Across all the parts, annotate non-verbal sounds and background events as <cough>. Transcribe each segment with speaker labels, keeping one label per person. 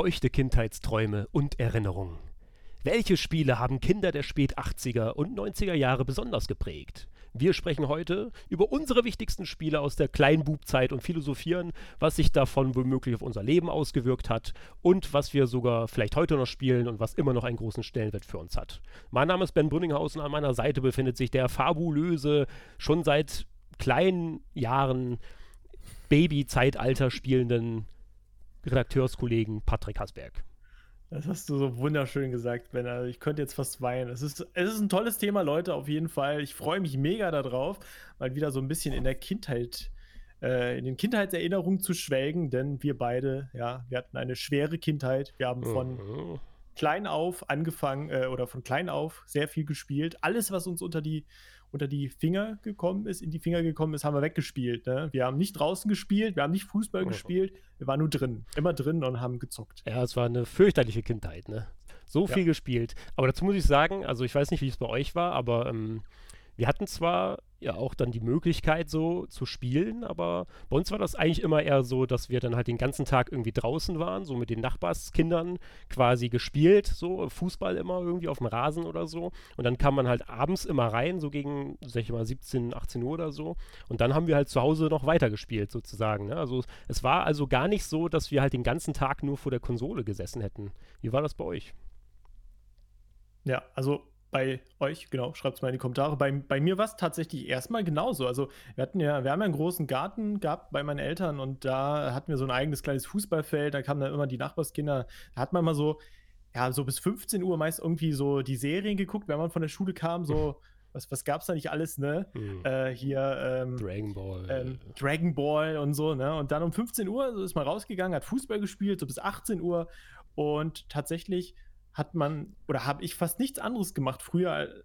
Speaker 1: Feuchte Kindheitsträume und Erinnerungen. Welche Spiele haben Kinder der Spät 80er und 90er Jahre besonders geprägt? Wir sprechen heute über unsere wichtigsten Spiele aus der Kleinbubzeit und philosophieren, was sich davon womöglich auf unser Leben ausgewirkt hat und was wir sogar vielleicht heute noch spielen und was immer noch einen großen Stellenwert für uns hat. Mein Name ist Ben Brünninghausen, an meiner Seite befindet sich der fabulöse, schon seit kleinen Jahren Baby-Zeitalter spielenden Redakteurskollegen Patrick Hasberg.
Speaker 2: Das hast du so wunderschön gesagt, Ben. Also ich könnte jetzt fast weinen. Es ist, es ist ein tolles Thema, Leute, auf jeden Fall. Ich freue mich mega darauf, mal wieder so ein bisschen in der Kindheit, äh, in den Kindheitserinnerungen zu schwelgen, denn wir beide, ja, wir hatten eine schwere Kindheit. Wir haben von mhm. klein auf angefangen äh, oder von klein auf sehr viel gespielt. Alles, was uns unter die unter die Finger gekommen ist, in die Finger gekommen ist, haben wir weggespielt. Ne? Wir haben nicht draußen gespielt, wir haben nicht Fußball oh. gespielt, wir waren nur drin, immer drin und haben gezockt.
Speaker 1: Ja, es war eine fürchterliche Kindheit, ne? So viel ja. gespielt. Aber dazu muss ich sagen, also ich weiß nicht, wie es bei euch war, aber ähm, wir hatten zwar ja auch dann die Möglichkeit so zu spielen, aber bei uns war das eigentlich immer eher so, dass wir dann halt den ganzen Tag irgendwie draußen waren, so mit den Nachbarskindern quasi gespielt, so Fußball immer irgendwie auf dem Rasen oder so und dann kam man halt abends immer rein, so gegen, sag ich mal, 17, 18 Uhr oder so und dann haben wir halt zu Hause noch weitergespielt sozusagen, ne? also es war also gar nicht so, dass wir halt den ganzen Tag nur vor der Konsole gesessen hätten. Wie war das bei euch?
Speaker 2: Ja, also bei euch, genau, schreibt es mal in die Kommentare. Bei, bei mir war es tatsächlich erstmal genauso. Also wir hatten ja, wir haben ja einen großen Garten gehabt bei meinen Eltern und da hatten wir so ein eigenes kleines Fußballfeld, da kamen dann immer die Nachbarskinder, da hat man mal so, ja, so bis 15 Uhr meist irgendwie so die Serien geguckt, wenn man von der Schule kam, so. <laughs> Was, was gab's da nicht alles, ne? Mhm. Äh, hier ähm,
Speaker 1: Dragon Ball.
Speaker 2: Ähm, Dragon Ball und so, ne? Und dann um 15 Uhr so ist man rausgegangen, hat Fußball gespielt, so bis 18 Uhr. Und tatsächlich hat man oder habe ich fast nichts anderes gemacht früher,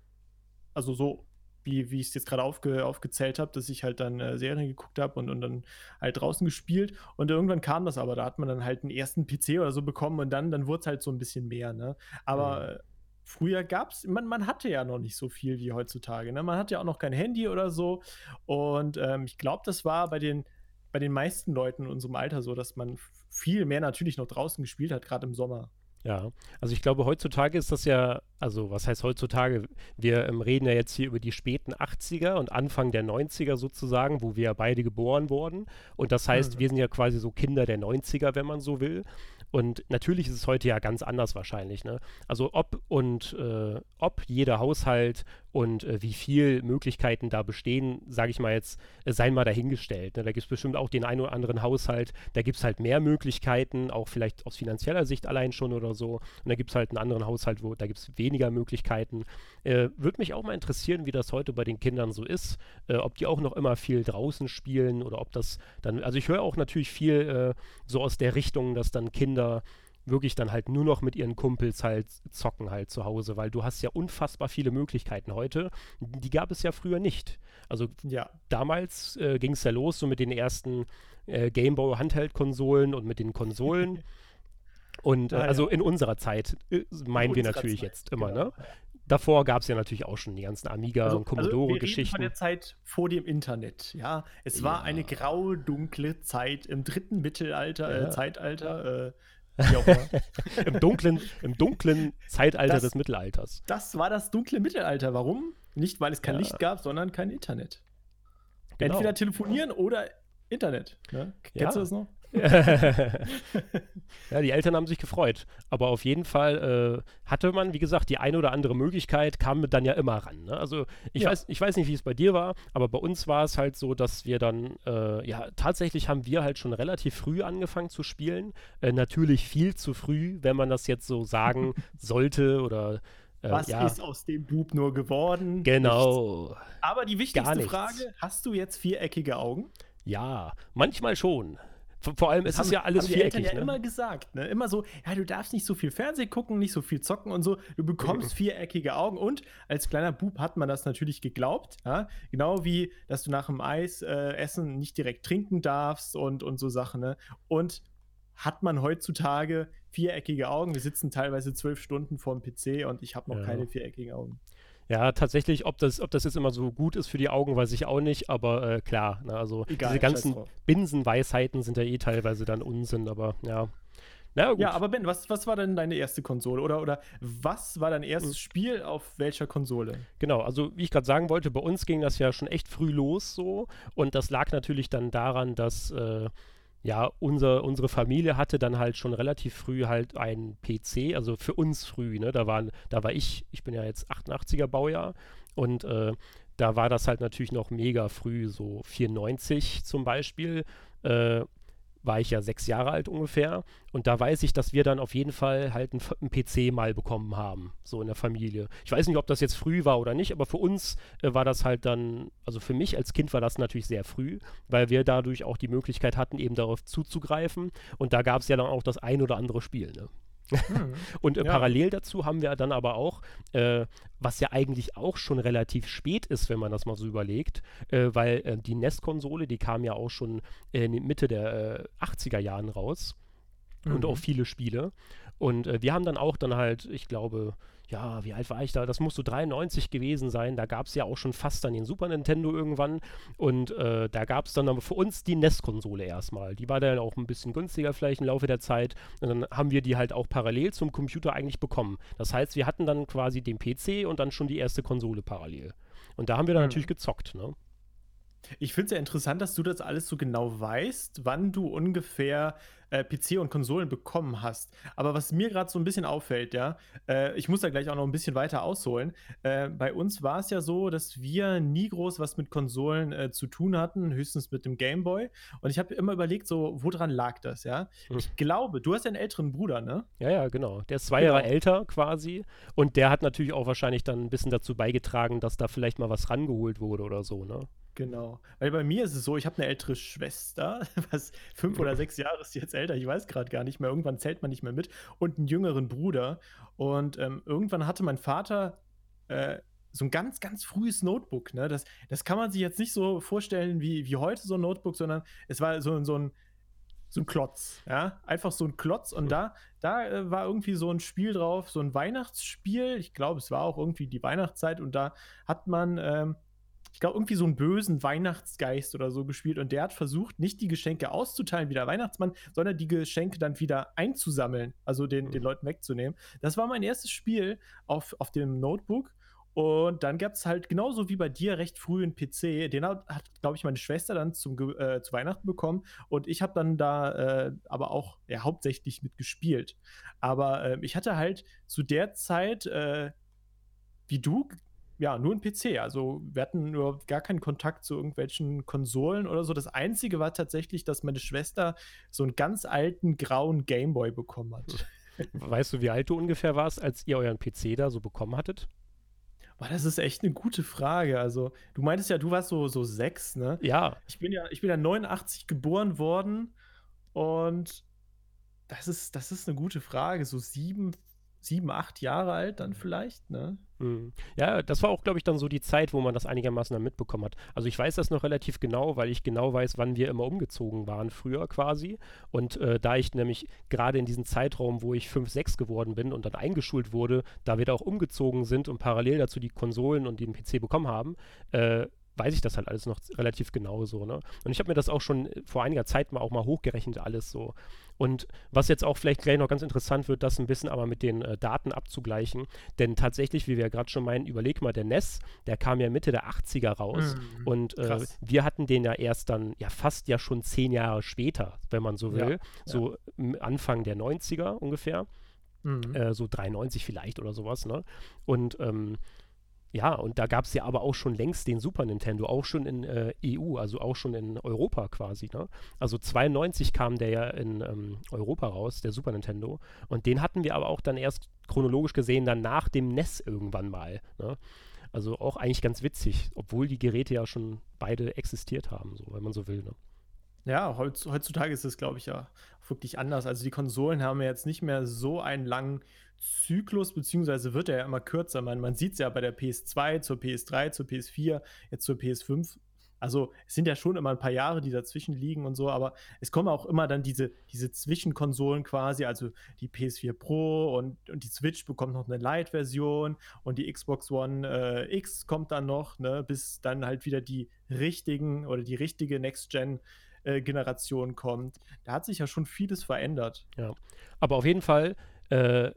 Speaker 2: also so wie, wie ich es jetzt gerade aufge, aufgezählt habe, dass ich halt dann äh, Serien geguckt habe und, und dann halt draußen gespielt und irgendwann kam das aber, da hat man dann halt einen ersten PC oder so bekommen und dann, dann wurde es halt so ein bisschen mehr, ne? Aber mhm. früher gab es, man, man hatte ja noch nicht so viel wie heutzutage, ne? Man hatte ja auch noch kein Handy oder so und ähm, ich glaube, das war bei den, bei den meisten Leuten in unserem Alter so, dass man viel mehr natürlich noch draußen gespielt hat, gerade im Sommer.
Speaker 1: Ja, also ich glaube, heutzutage ist das ja, also was heißt heutzutage? Wir ähm, reden ja jetzt hier über die späten 80er und Anfang der 90er sozusagen, wo wir ja beide geboren wurden. Und das heißt, mhm. wir sind ja quasi so Kinder der 90er, wenn man so will. Und natürlich ist es heute ja ganz anders wahrscheinlich. Ne? Also ob und äh, ob jeder Haushalt und äh, wie viel Möglichkeiten da bestehen, sage ich mal jetzt, äh, seien mal dahingestellt. Ne? Da gibt es bestimmt auch den einen oder anderen Haushalt, da gibt es halt mehr Möglichkeiten, auch vielleicht aus finanzieller Sicht allein schon oder so. Und da gibt es halt einen anderen Haushalt, wo da gibt es weniger Möglichkeiten. Äh, Würde mich auch mal interessieren, wie das heute bei den Kindern so ist, äh, ob die auch noch immer viel draußen spielen oder ob das dann, also ich höre auch natürlich viel äh, so aus der Richtung, dass dann Kinder wirklich dann halt nur noch mit ihren Kumpels halt zocken halt zu Hause, weil du hast ja unfassbar viele Möglichkeiten heute. Die gab es ja früher nicht. Also ja. damals äh, ging es ja los so mit den ersten äh, Gameboy Handheld-Konsolen und mit den Konsolen. <laughs> und äh, ah, also ja. in unserer Zeit äh, meinen in wir natürlich Zeit, jetzt immer, genau. ne? Davor gab es ja natürlich auch schon die ganzen Amiga- also, und Commodore-Geschichten. Also
Speaker 2: von der Zeit vor dem Internet, ja. Es war eine graue, dunkle Zeit im dritten Mittelalter, äh, ja. Zeitalter. Äh, <laughs>
Speaker 1: Im, dunklen, Im dunklen Zeitalter das, des Mittelalters.
Speaker 2: Das war das dunkle Mittelalter. Warum? Nicht, weil es kein ja. Licht gab, sondern kein Internet. Genau. Entweder telefonieren oder Internet. Ne? Kennst ja. du das noch? <laughs>
Speaker 1: ja, die Eltern haben sich gefreut. Aber auf jeden Fall äh, hatte man, wie gesagt, die eine oder andere Möglichkeit, kam dann ja immer ran. Ne? Also ich, ja. weiß, ich weiß nicht, wie es bei dir war, aber bei uns war es halt so, dass wir dann, äh, ja, tatsächlich haben wir halt schon relativ früh angefangen zu spielen. Äh, natürlich viel zu früh, wenn man das jetzt so sagen <laughs> sollte oder
Speaker 2: äh, was ja. ist aus dem Bub nur geworden?
Speaker 1: Genau.
Speaker 2: Nichts. Aber die wichtigste Frage: Hast du jetzt viereckige Augen?
Speaker 1: Ja, manchmal schon. Vor allem ist es ja alles haben
Speaker 2: viereckig. Die Eltern ja ne? immer gesagt, ne? Immer so, ja, du darfst nicht so viel Fernsehen gucken, nicht so viel zocken und so. Du bekommst <laughs> viereckige Augen und als kleiner Bub hat man das natürlich geglaubt, ja? Genau wie, dass du nach dem Eis äh, essen nicht direkt trinken darfst und, und so Sachen, ne? Und hat man heutzutage viereckige Augen? Wir sitzen teilweise zwölf Stunden vorm PC und ich habe noch ja. keine viereckigen Augen.
Speaker 1: Ja, tatsächlich, ob das, ob das jetzt immer so gut ist für die Augen, weiß ich auch nicht, aber äh, klar, ne, also Egal, diese ganzen Binsenweisheiten sind ja eh teilweise dann Unsinn, aber ja.
Speaker 2: Na gut. Ja, aber Ben, was, was war denn deine erste Konsole? Oder, oder was war dein erstes mhm. Spiel auf welcher Konsole?
Speaker 1: Genau, also wie ich gerade sagen wollte, bei uns ging das ja schon echt früh los so. Und das lag natürlich dann daran, dass äh, ja, unser, unsere Familie hatte dann halt schon relativ früh halt einen PC, also für uns früh, ne? Da, waren, da war ich, ich bin ja jetzt 88er Baujahr und äh, da war das halt natürlich noch mega früh, so 94 zum Beispiel. Äh, war ich ja sechs Jahre alt ungefähr. Und da weiß ich, dass wir dann auf jeden Fall halt einen, PC mal bekommen haben, so in der Familie. Ich weiß nicht, ob das jetzt früh war oder nicht, aber für uns äh, war das halt dann, also für mich als Kind war das natürlich sehr früh, weil wir dadurch auch die Möglichkeit hatten, eben darauf zuzugreifen. Und da gab es ja dann auch das ein oder andere Spiel. Ne? Hm. <laughs> und äh, ja. parallel dazu haben wir dann aber auch, äh, was ja eigentlich auch schon relativ spät ist, wenn man das mal so überlegt, äh, weil äh, die NES-Konsole, die kam ja auch schon in Mitte der 80er äh, Jahren raus mhm. und auch viele Spiele. Und äh, wir haben dann auch dann halt, ich glaube, ja, wie alt war ich da? Das muss so 93 gewesen sein. Da gab es ja auch schon fast dann den Super Nintendo irgendwann. Und äh, da gab es dann aber für uns die NES-Konsole erstmal. Die war dann auch ein bisschen günstiger vielleicht im Laufe der Zeit. Und dann haben wir die halt auch parallel zum Computer eigentlich bekommen. Das heißt, wir hatten dann quasi den PC und dann schon die erste Konsole parallel. Und da haben wir dann mhm. natürlich gezockt, ne?
Speaker 2: Ich finde es ja interessant, dass du das alles so genau weißt, wann du ungefähr äh, PC und Konsolen bekommen hast. Aber was mir gerade so ein bisschen auffällt, ja, äh, ich muss da gleich auch noch ein bisschen weiter ausholen. Äh, bei uns war es ja so, dass wir nie groß was mit Konsolen äh, zu tun hatten, höchstens mit dem Gameboy. Und ich habe immer überlegt, so, woran lag das, ja? Hm. Ich glaube, du hast ja einen älteren Bruder, ne?
Speaker 1: Ja, ja, genau. Der ist zwei genau. Jahre älter quasi. Und der hat natürlich auch wahrscheinlich dann ein bisschen dazu beigetragen, dass da vielleicht mal was rangeholt wurde oder so, ne?
Speaker 2: Genau. Weil bei mir ist es so, ich habe eine ältere Schwester, <laughs> was fünf oder sechs Jahre ist jetzt älter, ich weiß gerade gar nicht mehr. Irgendwann zählt man nicht mehr mit. Und einen jüngeren Bruder. Und ähm, irgendwann hatte mein Vater äh, so ein ganz, ganz frühes Notebook. Ne? Das, das kann man sich jetzt nicht so vorstellen wie, wie heute so ein Notebook, sondern es war so, so ein so ein Klotz, ja, einfach so ein Klotz und da, da äh, war irgendwie so ein Spiel drauf, so ein Weihnachtsspiel. Ich glaube, es war auch irgendwie die Weihnachtszeit und da hat man ähm, ich glaube, irgendwie so einen bösen Weihnachtsgeist oder so gespielt und der hat versucht, nicht die Geschenke auszuteilen wie der Weihnachtsmann, sondern die Geschenke dann wieder einzusammeln, also den, den mhm. Leuten wegzunehmen. Das war mein erstes Spiel auf, auf dem Notebook. Und dann gab es halt genauso wie bei dir recht früh einen PC. Den hat, hat glaube ich, meine Schwester dann zum, äh, zu Weihnachten bekommen. Und ich habe dann da äh, aber auch ja, hauptsächlich mitgespielt. Aber äh, ich hatte halt zu der Zeit, äh, wie du, ja, nur ein PC. Also wir hatten nur gar keinen Kontakt zu irgendwelchen Konsolen oder so. Das Einzige war tatsächlich, dass meine Schwester so einen ganz alten grauen Gameboy bekommen hat. <laughs>
Speaker 1: Weißt du, wie alt du ungefähr warst, als ihr euren PC da so bekommen hattet?
Speaker 2: Boah, das ist echt eine gute Frage. Also, du meintest ja, du warst so, so sechs, ne?
Speaker 1: Ja.
Speaker 2: Ich bin ja, ich bin ja 89 geboren worden und das ist, das ist eine gute Frage. So sieben, sieben, acht Jahre alt dann vielleicht, ne?
Speaker 1: Mhm. Ja, das war auch, glaube ich, dann so die Zeit, wo man das einigermaßen dann mitbekommen hat. Also ich weiß das noch relativ genau, weil ich genau weiß, wann wir immer umgezogen waren, früher quasi. Und äh, da ich nämlich gerade in diesem Zeitraum, wo ich 5, 6 geworden bin und dann eingeschult wurde, da wir da auch umgezogen sind und parallel dazu die Konsolen und den PC bekommen haben, äh, weiß ich das halt alles noch relativ genau so. Ne? Und ich habe mir das auch schon vor einiger Zeit mal auch mal hochgerechnet, alles so. Und was jetzt auch vielleicht gleich noch ganz interessant wird, das ein bisschen aber mit den äh, Daten abzugleichen. Denn tatsächlich, wie wir gerade schon meinen, überleg mal, der NES, der kam ja Mitte der 80er raus. Mhm. Und äh, wir hatten den ja erst dann, ja fast ja schon zehn Jahre später, wenn man so will. Ja, so ja. Anfang der 90er ungefähr. Mhm. Äh, so 93 vielleicht oder sowas. Ne? Und ähm, ja, und da gab es ja aber auch schon längst den Super Nintendo, auch schon in äh, EU, also auch schon in Europa quasi. Ne? Also 92 kam der ja in ähm, Europa raus, der Super Nintendo. Und den hatten wir aber auch dann erst chronologisch gesehen, dann nach dem NES irgendwann mal. Ne? Also auch eigentlich ganz witzig, obwohl die Geräte ja schon beide existiert haben, so, wenn man so will. Ne?
Speaker 2: Ja, heutzutage ist es, glaube ich, ja wirklich anders. Also die Konsolen haben ja jetzt nicht mehr so einen langen Zyklus, beziehungsweise wird er ja immer kürzer. Man, man sieht es ja bei der PS2, zur PS3, zur PS4, jetzt zur PS5. Also es sind ja schon immer ein paar Jahre, die dazwischen liegen und so, aber es kommen auch immer dann diese, diese Zwischenkonsolen quasi, also die PS4 Pro und, und die Switch bekommt noch eine Lite-Version und die Xbox One äh, X kommt dann noch, ne, bis dann halt wieder die richtigen oder die richtige Next-Gen äh, Generation kommt. Da hat sich ja schon vieles verändert.
Speaker 1: Ja, aber auf jeden Fall äh,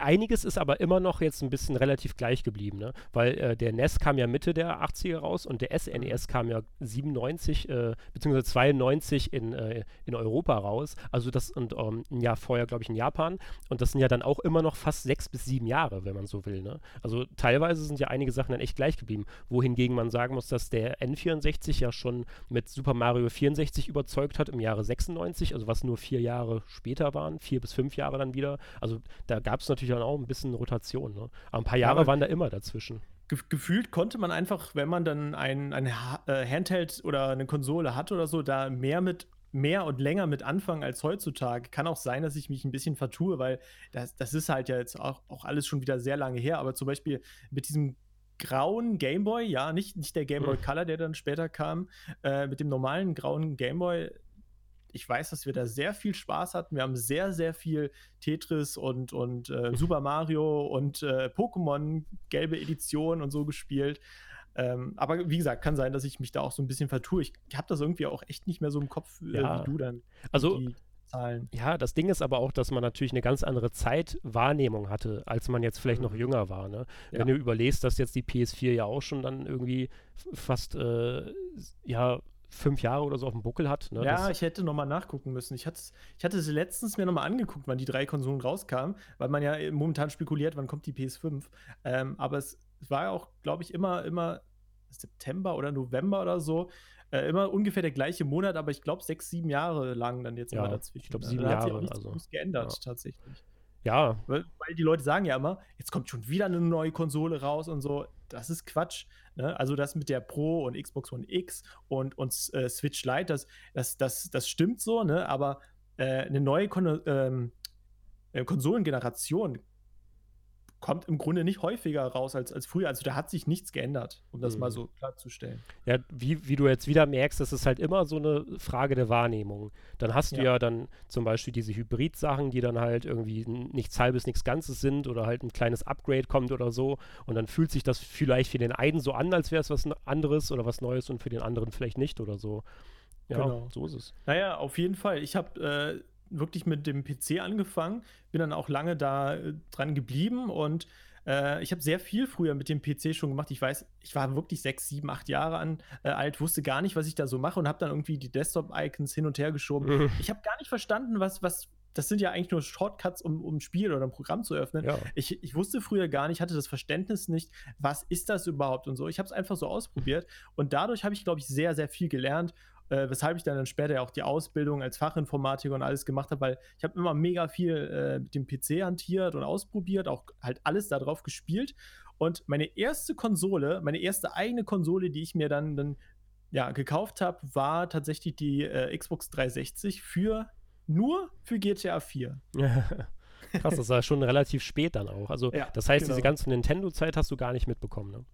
Speaker 1: einiges ist aber immer noch jetzt ein bisschen relativ gleich geblieben, ne? weil äh, der NES kam ja Mitte der 80er raus und der SNES mhm. kam ja 97 äh, bzw. 92 in, äh, in Europa raus, also das und ähm, ein Jahr vorher glaube ich in Japan und das sind ja dann auch immer noch fast sechs bis sieben Jahre, wenn man so will. Ne? Also teilweise sind ja einige Sachen dann echt gleich geblieben, wohingegen man sagen muss, dass der N64 ja schon mit Super Mario 64 überzeugt hat im Jahre 96, also was nur vier Jahre später waren, vier bis fünf Jahre dann wieder. Also da gab es es natürlich dann auch ein bisschen Rotation. Ne? Aber ein paar Jahre ja, waren da immer dazwischen.
Speaker 2: gefühlt konnte man einfach, wenn man dann ein, ein äh, Handheld oder eine Konsole hat oder so, da mehr mit mehr und länger mit anfangen als heutzutage. Kann auch sein, dass ich mich ein bisschen vertue, weil das, das ist halt ja jetzt auch, auch alles schon wieder sehr lange her. Aber zum Beispiel mit diesem grauen Gameboy, ja, nicht, nicht der Gameboy hm. Color, der dann später kam, äh, mit dem normalen grauen Gameboy, ich weiß, dass wir da sehr viel Spaß hatten. Wir haben sehr, sehr viel Tetris und, und äh, Super Mario und äh, Pokémon gelbe Edition und so gespielt. Ähm, aber wie gesagt, kann sein, dass ich mich da auch so ein bisschen vertue. Ich habe das irgendwie auch echt nicht mehr so im Kopf
Speaker 1: äh, ja.
Speaker 2: wie du dann.
Speaker 1: Also Zahlen. Ja, das Ding ist aber auch, dass man natürlich eine ganz andere Zeitwahrnehmung hatte, als man jetzt vielleicht mhm. noch jünger war. Ne? Ja. Wenn du überlegst, dass jetzt die PS4 ja auch schon dann irgendwie fast äh, ja fünf Jahre oder so auf dem Buckel hat. Ne?
Speaker 2: Ja, das ich hätte nochmal nachgucken müssen. Ich hatte, ich hatte es letztens mir nochmal angeguckt, wann die drei Konsolen rauskamen, weil man ja momentan spekuliert, wann kommt die PS5. Ähm, aber es, war ja auch, glaube ich, immer, immer September oder November oder so. Äh, immer ungefähr der gleiche Monat, aber ich glaube sechs, sieben Jahre lang dann jetzt
Speaker 1: ja,
Speaker 2: immer dazwischen.
Speaker 1: Ich glaube sieben da Jahre. Hat sich auch
Speaker 2: nichts also. geändert, ja. tatsächlich.
Speaker 1: Ja.
Speaker 2: Weil, weil, die Leute sagen ja immer, jetzt kommt schon wieder eine neue Konsole raus und so. Das ist Quatsch. Ne? Also das mit der Pro und Xbox One X und, und äh, Switch Lite, das, das, das, das stimmt so, ne? aber äh, eine neue Kon ähm, äh, Konsolengeneration kommt im Grunde nicht häufiger raus als, als früher. Also da hat sich nichts geändert, um das mhm. mal so klarzustellen.
Speaker 1: Ja, wie, wie du jetzt wieder merkst, das ist halt immer so eine Frage der Wahrnehmung. Dann hast ja. du ja dann zum Beispiel diese Hybrid-Sachen, die dann halt irgendwie nichts halbes, nichts Ganzes sind oder halt ein kleines Upgrade kommt oder so. Und dann fühlt sich das vielleicht für den einen so an, als wäre es was anderes oder was Neues und für den anderen vielleicht nicht oder so.
Speaker 2: Ja, genau. so ist es. Naja, auf jeden Fall. Ich habe äh, wirklich mit dem PC angefangen, bin dann auch lange da äh, dran geblieben und äh, ich habe sehr viel früher mit dem PC schon gemacht. Ich weiß, ich war wirklich sechs, sieben, acht Jahre an, äh, alt, wusste gar nicht, was ich da so mache und habe dann irgendwie die Desktop-Icons hin und her geschoben. <laughs> Ich habe gar nicht verstanden, was, was, das sind ja eigentlich nur Shortcuts, um, um ein Spiel oder ein Programm zu öffnen. Ja. Ich, ich wusste früher gar nicht, hatte das Verständnis nicht, was ist das überhaupt und so. Ich habe es einfach so ausprobiert und dadurch habe ich, glaube ich, sehr, sehr viel gelernt äh, weshalb ich dann, dann später ja auch die Ausbildung als Fachinformatiker und alles gemacht habe, weil ich habe immer mega viel äh, mit dem PC hantiert und ausprobiert, auch halt alles darauf gespielt. Und meine erste Konsole, meine erste eigene Konsole, die ich mir dann, dann ja, gekauft habe, war tatsächlich die äh, Xbox 360 für nur für GTA 4. <laughs>
Speaker 1: Krass, das war schon relativ spät dann auch. Also, ja, das heißt, genau. diese ganze Nintendo-Zeit hast du gar nicht mitbekommen, ne?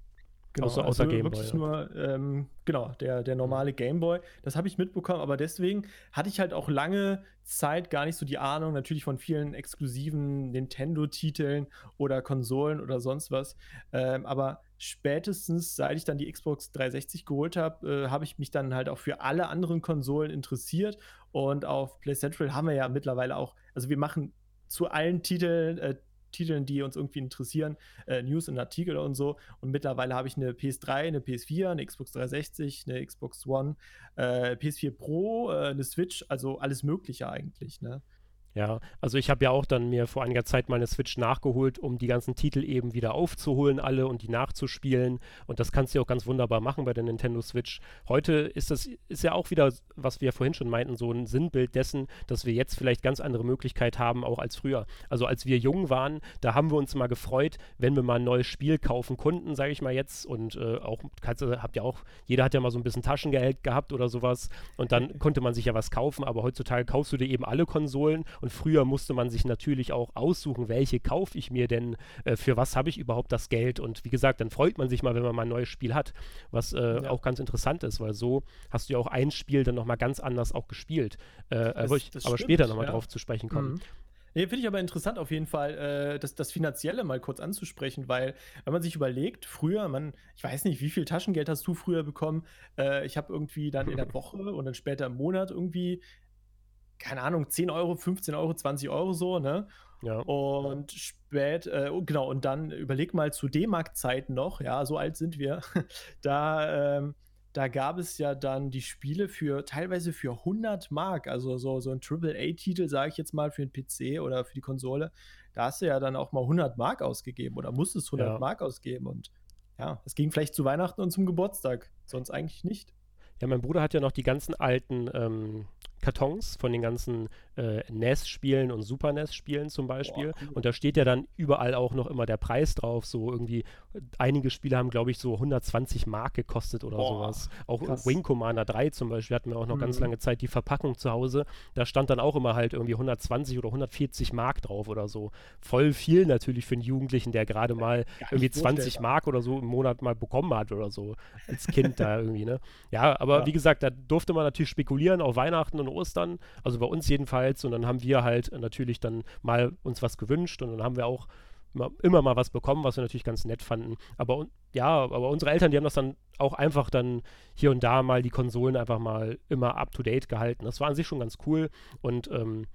Speaker 2: Genau, außer, außer also Game wirklich Boy, nur, ähm, genau, der, der normale Game Boy. Das habe ich mitbekommen, aber deswegen hatte ich halt auch lange Zeit gar nicht so die Ahnung, natürlich von vielen exklusiven Nintendo-Titeln oder Konsolen oder sonst was. Ähm, aber spätestens, seit ich dann die Xbox 360 geholt habe, äh, habe ich mich dann halt auch für alle anderen Konsolen interessiert. Und auf Play Central haben wir ja mittlerweile auch, also wir machen zu allen Titeln äh, Titeln, die uns irgendwie interessieren, äh, News und Artikel und so. Und mittlerweile habe ich eine PS3, eine PS4, eine Xbox 360, eine Xbox One, äh, PS4 Pro, äh, eine Switch, also alles Mögliche eigentlich. Ne?
Speaker 1: Ja, also ich habe ja auch dann mir vor einiger Zeit mal eine Switch nachgeholt, um die ganzen Titel eben wieder aufzuholen, alle und die nachzuspielen. Und das kannst du auch ganz wunderbar machen bei der Nintendo Switch. Heute ist das ist ja auch wieder, was wir vorhin schon meinten, so ein Sinnbild dessen, dass wir jetzt vielleicht ganz andere Möglichkeiten haben, auch als früher. Also als wir jung waren, da haben wir uns mal gefreut, wenn wir mal ein neues Spiel kaufen konnten, sage ich mal jetzt. Und äh, auch, kannst, habt ja auch, jeder hat ja mal so ein bisschen Taschengeld gehabt oder sowas. Und dann konnte man sich ja was kaufen, aber heutzutage kaufst du dir eben alle Konsolen und früher musste man sich natürlich auch aussuchen, welche kaufe ich mir denn, äh, für was habe ich überhaupt das Geld. Und wie gesagt, dann freut man sich mal, wenn man mal ein neues Spiel hat, was äh, ja. auch ganz interessant ist, weil so hast du ja auch ein Spiel dann nochmal ganz anders auch gespielt. Äh, das, aber, ich, aber stimmt, später nochmal ja. drauf zu sprechen kommen. Mhm.
Speaker 2: Nee, finde ich aber interessant auf jeden Fall, äh, das, das Finanzielle mal kurz anzusprechen, weil wenn man sich überlegt, früher, man, ich weiß nicht, wie viel Taschengeld hast du früher bekommen? Äh, ich habe irgendwie dann in der <laughs> Woche und dann später im Monat irgendwie, keine Ahnung, 10 Euro, 15 Euro, 20 Euro so, ne?
Speaker 1: Ja.
Speaker 2: Und spät, äh, genau, und dann überleg mal zu D-Mark-Zeiten noch, ja, so alt sind wir, <laughs> da, ähm, da gab es ja dann die Spiele für teilweise für 100 Mark, also so, so ein AAA-Titel, sage ich jetzt mal, für den PC oder für die Konsole. Da hast du ja dann auch mal 100 Mark ausgegeben oder musstest 100 ja. Mark ausgeben und ja, es ging vielleicht zu Weihnachten und zum Geburtstag, sonst eigentlich nicht.
Speaker 1: Ja, mein Bruder hat ja noch die ganzen alten ähm, Kartons von den ganzen äh, NES-Spielen und Super NES-Spielen zum Beispiel. Boah, cool. Und da steht ja dann überall auch noch immer der Preis drauf. So irgendwie, einige Spiele haben, glaube ich, so 120 Mark gekostet oder Boah, sowas. Auch krass. Wing Commander 3 zum Beispiel hatten wir auch noch mhm. ganz lange Zeit die Verpackung zu Hause. Da stand dann auch immer halt irgendwie 120 oder 140 Mark drauf oder so. Voll viel natürlich für einen Jugendlichen, der gerade mal irgendwie 20 Mark oder so im Monat mal bekommen hat oder so. Als Kind da <laughs> irgendwie, ne? Ja, aber ja. wie gesagt, da durfte man natürlich spekulieren auf Weihnachten und Ostern. Also bei uns jedenfalls. Und dann haben wir halt natürlich dann mal uns was gewünscht und dann haben wir auch immer, immer mal was bekommen, was wir natürlich ganz nett fanden. Aber ja, aber unsere Eltern, die haben das dann auch einfach dann hier und da mal die Konsolen einfach mal immer up to date gehalten. Das war an sich schon ganz cool und ähm,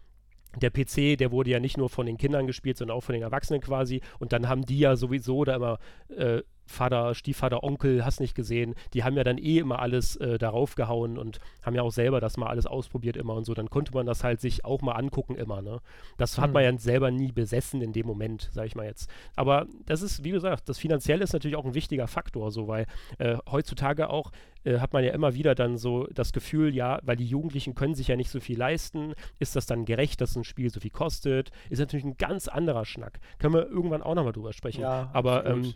Speaker 1: der PC, der wurde ja nicht nur von den Kindern gespielt, sondern auch von den Erwachsenen quasi. Und dann haben die ja sowieso da immer äh, Vater, Stiefvater, Onkel, hast nicht gesehen, die haben ja dann eh immer alles äh, darauf gehauen und haben ja auch selber das mal alles ausprobiert immer und so. Dann konnte man das halt sich auch mal angucken immer, ne? Das hat man mhm. ja selber nie besessen in dem Moment, sag ich mal jetzt. Aber das ist, wie gesagt, das Finanzielle ist natürlich auch ein wichtiger Faktor, so, weil äh, heutzutage auch äh, hat man ja immer wieder dann so das Gefühl, ja, weil die Jugendlichen können sich ja nicht so viel leisten, ist das dann gerecht, dass ein Spiel so viel kostet? Ist natürlich ein ganz anderer Schnack. Können wir irgendwann auch nochmal drüber sprechen. Ja, aber ähm,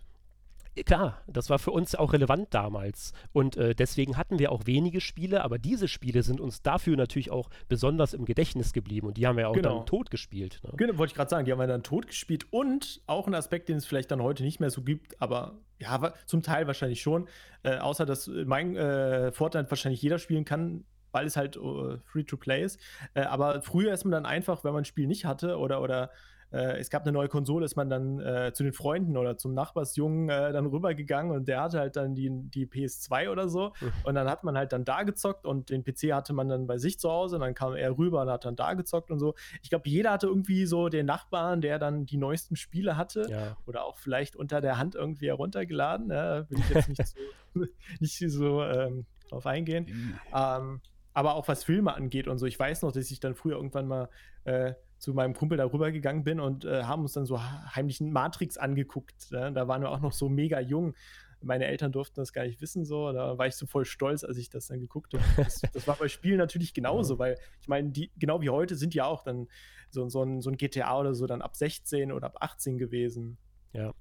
Speaker 1: klar, das war für uns auch relevant damals. Und äh, deswegen hatten wir auch wenige Spiele, aber diese Spiele sind uns dafür natürlich auch besonders im Gedächtnis geblieben. Und die haben wir auch genau. dann tot gespielt.
Speaker 2: Ne? Genau, wollte ich gerade sagen, die haben wir dann tot gespielt. Und auch ein Aspekt, den es vielleicht dann heute nicht mehr so gibt, aber ja, zum Teil wahrscheinlich schon. Äh, außer dass mein äh, Fortnite wahrscheinlich jeder spielen kann, weil es halt uh, Free-to-Play ist. Äh, aber früher ist man dann einfach, wenn man ein Spiel nicht hatte oder, oder äh, es gab eine neue Konsole, ist man dann äh, zu den Freunden oder zum Nachbarsjungen äh, dann rübergegangen und der hatte halt dann die, die PS2 oder so. Mhm. Und dann hat man halt dann da gezockt und den PC hatte man dann bei sich zu Hause und dann kam er rüber und hat dann da gezockt und so. Ich glaube, jeder hatte irgendwie so den Nachbarn, der dann die neuesten Spiele hatte ja. oder auch vielleicht unter der Hand irgendwie heruntergeladen. Ja, will ich jetzt nicht so, <laughs> nicht so ähm, drauf eingehen. Mhm. Ähm, aber auch was Filme angeht und so. Ich weiß noch, dass ich dann früher irgendwann mal äh, zu meinem Kumpel darüber gegangen bin und äh, haben uns dann so heimlich einen Matrix angeguckt. Ja? Da waren wir auch noch so mega jung. Meine Eltern durften das gar nicht wissen, so. Da war ich so voll stolz, als ich das dann geguckt habe. Das, <laughs> das war bei Spielen natürlich genauso, ja. weil ich meine, die, genau wie heute sind ja auch dann so, so, ein, so ein GTA oder so dann ab 16 oder ab 18 gewesen.
Speaker 1: Ja.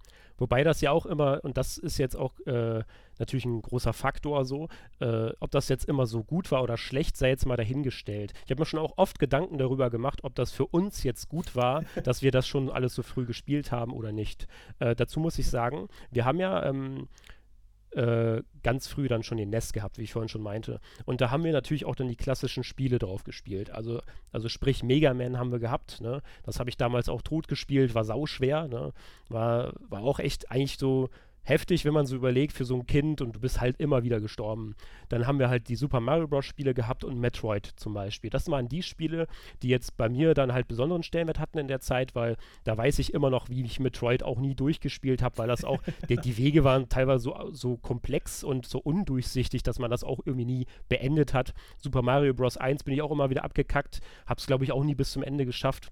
Speaker 1: Wobei das ja auch immer, und das ist jetzt auch äh, natürlich ein großer Faktor so, äh, ob das jetzt immer so gut war oder schlecht, sei jetzt mal dahingestellt. Ich habe mir schon auch oft Gedanken darüber gemacht, ob das für uns jetzt gut war, <laughs> dass wir das schon alles so früh gespielt haben oder nicht. Äh, dazu muss ich sagen, wir haben ja ähm, äh, ganz früh dann schon den NES gehabt, wie ich vorhin schon meinte. Und da haben wir natürlich auch dann die klassischen Spiele drauf gespielt. Also, also sprich, Mega Man haben wir gehabt. Ne? Das habe ich damals auch tot gespielt, war sauschwer. Ne? War, war auch echt eigentlich so heftig, wenn man so überlegt für so ein Kind und du bist halt immer wieder gestorben. Dann haben wir halt die Super Mario Bros. Spiele gehabt und Metroid zum Beispiel. Das waren die Spiele, die jetzt bei mir dann halt besonderen Stellenwert hatten in der Zeit, weil da weiß ich immer noch, wie ich Metroid auch nie durchgespielt habe, weil das auch, <laughs> die, die, Wege waren teilweise so, so komplex und so undurchsichtig, dass man das auch irgendwie nie beendet hat. Super Mario Bros. 1 bin ich auch immer wieder abgekackt, hab's glaube ich auch nie bis zum Ende geschafft.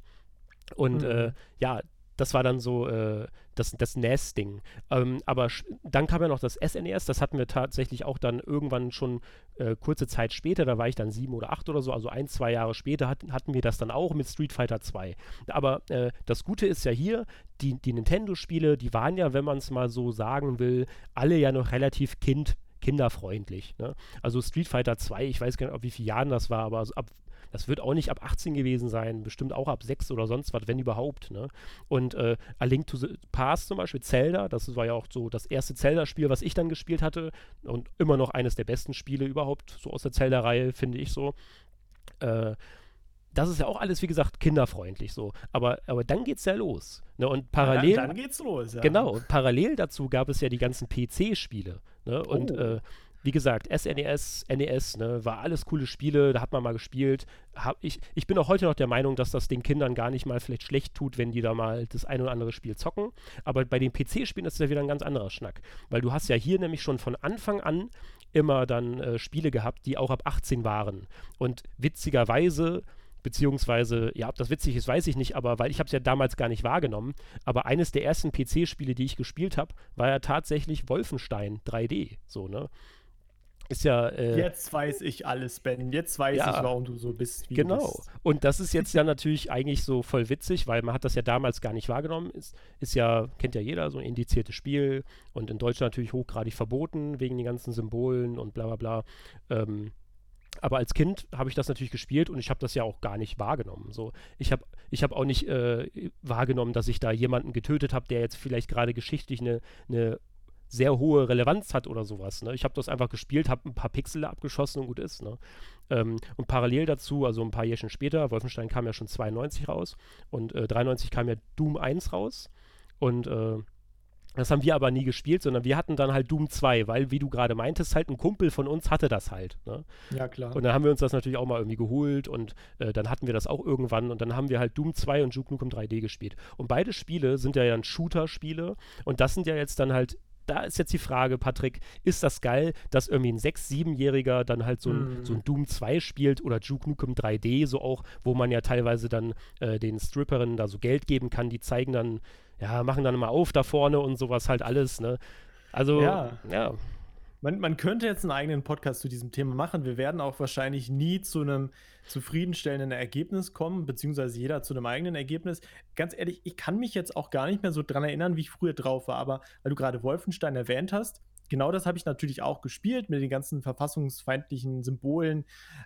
Speaker 1: Und mhm. äh, ja, das war dann so äh, das, das NES-Ding. Ähm, aber dann kam ja noch das SNES, e das hatten wir tatsächlich auch dann irgendwann schon äh, kurze Zeit später, da war ich dann sieben oder acht oder so, also ein, zwei Jahre später hat, hatten wir das dann auch mit Street Fighter 2. Aber äh, das Gute ist ja hier, die, die Nintendo-Spiele, die waren ja, wenn man es mal so sagen will, alle ja noch relativ kind kinderfreundlich. Ne? Also Street Fighter 2, ich weiß gar nicht, ob wie viele Jahren das war, aber ab das wird auch nicht ab 18 gewesen sein, bestimmt auch ab 6 oder sonst was, wenn überhaupt. Ne? Und äh, A Link to the Past zum Beispiel, Zelda, das war ja auch so das erste Zelda-Spiel, was ich dann gespielt hatte und immer noch eines der besten Spiele überhaupt, so aus der Zelda-Reihe, finde ich so. Äh, das ist ja auch alles, wie gesagt, kinderfreundlich so. Aber, aber dann geht's ja los. Ne? Und parallel.
Speaker 2: Ja, dann, dann geht's los, ja.
Speaker 1: Genau, parallel dazu gab es ja die ganzen PC-Spiele. Ne? Und oh. äh, wie gesagt, SNES, NES, ne, war alles coole Spiele, da hat man mal gespielt. Hab ich, ich bin auch heute noch der Meinung, dass das den Kindern gar nicht mal vielleicht schlecht tut, wenn die da mal das ein oder andere Spiel zocken. Aber bei den PC-Spielen ist das ja wieder ein ganz anderer Schnack. Weil du hast ja hier nämlich schon von Anfang an immer dann äh, Spiele gehabt, die auch ab 18 waren. Und witzigerweise beziehungsweise, ja, ob das witzig ist, weiß ich nicht, aber weil ich habe es ja damals gar nicht wahrgenommen, aber eines der ersten PC-Spiele, die ich gespielt habe, war ja tatsächlich Wolfenstein 3D, so, ne? Ist ja. Äh,
Speaker 2: jetzt weiß ich alles, Ben. Jetzt weiß ja, ich, warum du so bist.
Speaker 1: Wie genau. Bist. Und das ist jetzt ja natürlich eigentlich so voll witzig, weil man hat das ja damals gar nicht wahrgenommen. Ist, ist ja, kennt ja jeder, so ein indiziertes Spiel und in Deutschland natürlich hochgradig verboten wegen den ganzen Symbolen und bla bla bla. Ähm, aber als Kind habe ich das natürlich gespielt und ich habe das ja auch gar nicht wahrgenommen. So, ich habe ich hab auch nicht äh, wahrgenommen, dass ich da jemanden getötet habe, der jetzt vielleicht gerade geschichtlich eine, eine sehr hohe Relevanz hat oder sowas. Ne? Ich habe das einfach gespielt, habe ein paar Pixel abgeschossen und gut ist. Ne? Ähm, und parallel dazu, also ein paar Jährchen später, Wolfenstein kam ja schon 92 raus und äh, 93 kam ja Doom 1 raus. Und äh, das haben wir aber nie gespielt, sondern wir hatten dann halt Doom 2, weil, wie du gerade meintest, halt ein Kumpel von uns hatte das halt. Ne?
Speaker 2: Ja, klar.
Speaker 1: Und dann haben wir uns das natürlich auch mal irgendwie geholt und äh, dann hatten wir das auch irgendwann und dann haben wir halt Doom 2 und Duke Nukem 3D gespielt. Und beide Spiele sind ja dann Shooter-Spiele und das sind ja jetzt dann halt da ist jetzt die Frage, Patrick, ist das geil, dass irgendwie ein 6-, 7-Jähriger dann halt so ein, mm. so ein Doom 2 spielt oder Duke Nukem 3D, so auch, wo man ja teilweise dann äh, den Stripperinnen da so Geld geben kann, die zeigen dann, ja, machen dann mal auf da vorne und sowas halt alles, ne? Also, ja. ja.
Speaker 2: Man, man könnte jetzt einen eigenen Podcast zu diesem Thema machen. Wir werden auch wahrscheinlich nie zu einem zufriedenstellenden Ergebnis kommen, beziehungsweise jeder zu einem eigenen Ergebnis. Ganz ehrlich, ich kann mich jetzt auch gar nicht mehr so dran erinnern, wie ich früher drauf war, aber weil du gerade Wolfenstein erwähnt hast, genau das habe ich natürlich auch gespielt mit den ganzen verfassungsfeindlichen Symbolen,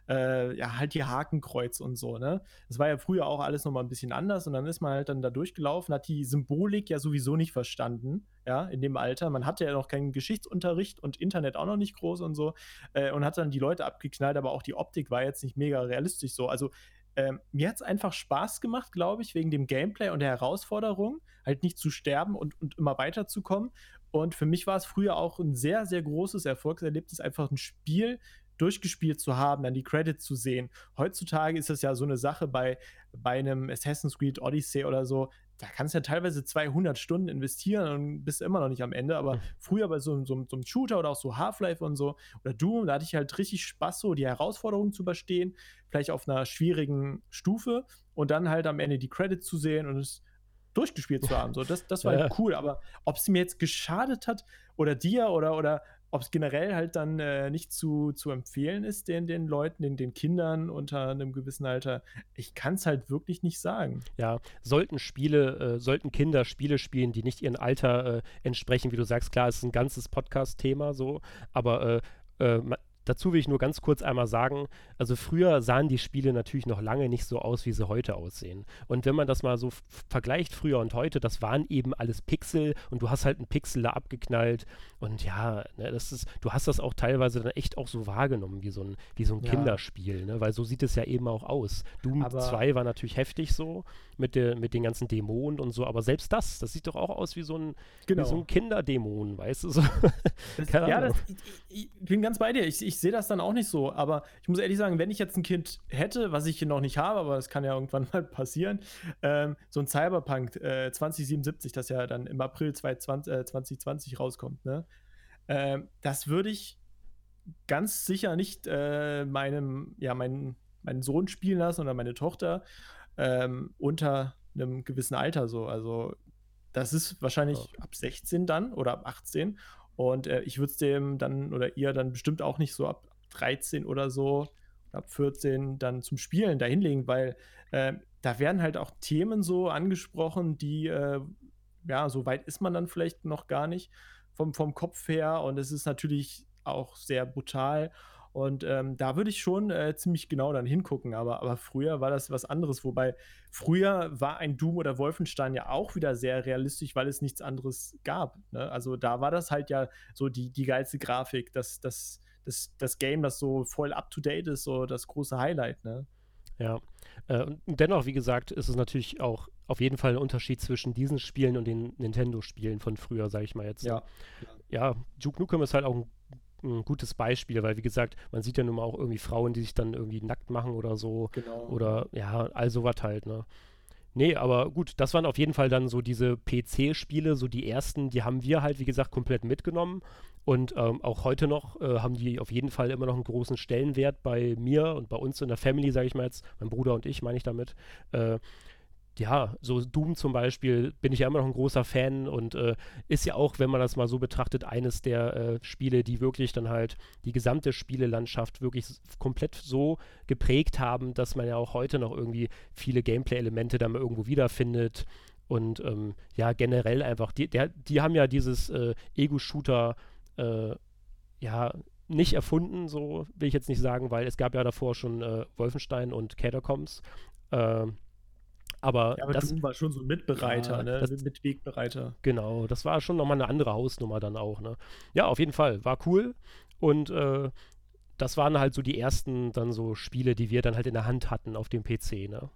Speaker 2: äh, ja, halt die Hakenkreuz und so, ne? Das war ja früher auch alles nochmal ein bisschen anders und dann ist man halt dann da durchgelaufen, hat die Symbolik ja sowieso nicht verstanden, ja, in dem Alter. Man hatte ja noch keinen Geschichtsunterricht und Internet auch noch nicht groß und so äh, und hat dann die Leute abgeknallt, aber auch die Optik war jetzt nicht mega realistisch so. Also ähm, mir hat es einfach Spaß gemacht, glaube ich, wegen dem Gameplay und der Herausforderung, halt nicht zu sterben und, und immer weiterzukommen. Und für mich war es früher auch ein sehr, sehr großes Erfolgserlebnis, einfach ein Spiel durchgespielt zu haben, dann die Credits zu sehen. Heutzutage ist das ja so eine Sache bei, bei einem Assassin's Creed Odyssey oder so, da kannst du ja teilweise 200 Stunden investieren und bist immer noch nicht am Ende. Aber mhm. früher bei so, so, so einem Shooter oder auch so Half-Life und so oder Doom, da hatte ich halt richtig Spaß, so die Herausforderungen zu überstehen, vielleicht auf einer schwierigen Stufe und dann halt am Ende die Credits zu sehen und es durchgespielt zu haben. So, das, das war ja. halt cool. Aber ob es mir jetzt geschadet hat oder dir oder, oder ob es generell halt dann äh, nicht zu, zu empfehlen ist, den, den Leuten, den, den Kindern unter einem gewissen Alter, ich kann es halt wirklich nicht sagen.
Speaker 1: Ja, sollten Spiele, äh, sollten Kinder Spiele spielen, die nicht ihrem Alter äh, entsprechen, wie du sagst, klar, es ist ein ganzes Podcast-Thema so, aber äh, äh, Dazu will ich nur ganz kurz einmal sagen, also früher sahen die Spiele natürlich noch lange nicht so aus, wie sie heute aussehen. Und wenn man das mal so vergleicht, früher und heute, das waren eben alles Pixel und du hast halt einen Pixel da abgeknallt und ja, ne, das ist, du hast das auch teilweise dann echt auch so wahrgenommen, wie so ein, wie so ein ja. Kinderspiel, ne? weil so sieht es ja eben auch aus. Doom aber 2 war natürlich heftig so, mit, der, mit den ganzen Dämonen und so, aber selbst das, das sieht doch auch aus wie so ein, genau. so ein Kinderdämon, weißt du? So. <laughs>
Speaker 2: Das, ja, das, ich, ich, bin ganz bei dir. Ich, ich sehe das dann auch nicht so, aber ich muss ehrlich sagen, wenn ich jetzt ein Kind hätte, was ich hier noch nicht habe, aber das kann ja irgendwann <laughs> mal passieren, ähm, so ein Cyberpunk äh, 2077, das ja dann im April 2020, äh, 2020 rauskommt, ne? Ähm, das würde ich ganz sicher nicht äh, meinem, ja, meinen, meinen Sohn spielen lassen oder meine Tochter ähm, unter einem gewissen Alter so. Also das ist wahrscheinlich oh. ab 16 dann oder ab 18. Und äh, ich würde es dem dann oder ihr dann bestimmt auch nicht so ab 13 oder so, ab 14 dann zum Spielen dahinlegen, weil äh, da werden halt auch Themen so angesprochen, die, äh, ja, so weit ist man dann vielleicht noch gar nicht vom, vom Kopf her. Und es ist natürlich auch sehr brutal. Und ähm, da würde ich schon äh, ziemlich genau dann hingucken. Aber, aber früher war das was anderes. Wobei früher war ein Doom oder Wolfenstein ja auch wieder sehr realistisch, weil es nichts anderes gab. Ne? Also da war das halt ja so die, die geilste Grafik, das, das, das, das Game, das so voll up to date ist, so das große Highlight. Ne?
Speaker 1: Ja. Äh, und dennoch, wie gesagt, ist es natürlich auch auf jeden Fall ein Unterschied zwischen diesen Spielen und den Nintendo-Spielen von früher, sage ich mal jetzt.
Speaker 2: Ja.
Speaker 1: Ja, Duke Nukem ist halt auch ein, ein, gutes Beispiel, weil wie gesagt, man sieht ja nun mal auch irgendwie Frauen, die sich dann irgendwie nackt machen oder so.
Speaker 2: Genau.
Speaker 1: Oder ja, all sowas halt, ne? Nee, aber gut, das waren auf jeden Fall dann so diese PC-Spiele, so die ersten, die haben wir halt, wie gesagt, komplett mitgenommen. Und ähm, auch heute noch äh, haben die auf jeden Fall immer noch einen großen Stellenwert bei mir und bei uns in der Family, sage ich mal jetzt, mein Bruder und ich meine ich damit. Äh, ja, so Doom zum Beispiel bin ich ja immer noch ein großer Fan und äh, ist ja auch, wenn man das mal so betrachtet, eines der äh, Spiele, die wirklich dann halt die gesamte Spielelandschaft wirklich komplett so geprägt haben, dass man ja auch heute noch irgendwie viele Gameplay-Elemente da mal irgendwo wiederfindet. Und ähm, ja, generell einfach, die, der, die haben ja dieses äh, Ego-Shooter, äh, ja, nicht erfunden, so will ich jetzt nicht sagen, weil es gab ja davor schon äh, Wolfenstein und Catacombs. Äh, aber,
Speaker 2: ja, aber
Speaker 1: das
Speaker 2: Doom war schon so ein Mitbereiter,
Speaker 1: ja,
Speaker 2: ne?
Speaker 1: das,
Speaker 2: Mitwegbereiter.
Speaker 1: Genau, das war schon nochmal eine andere Hausnummer dann auch, ne? Ja, auf jeden Fall, war cool. Und äh, das waren halt so die ersten dann so Spiele, die wir dann halt in der Hand hatten auf dem PC, ne?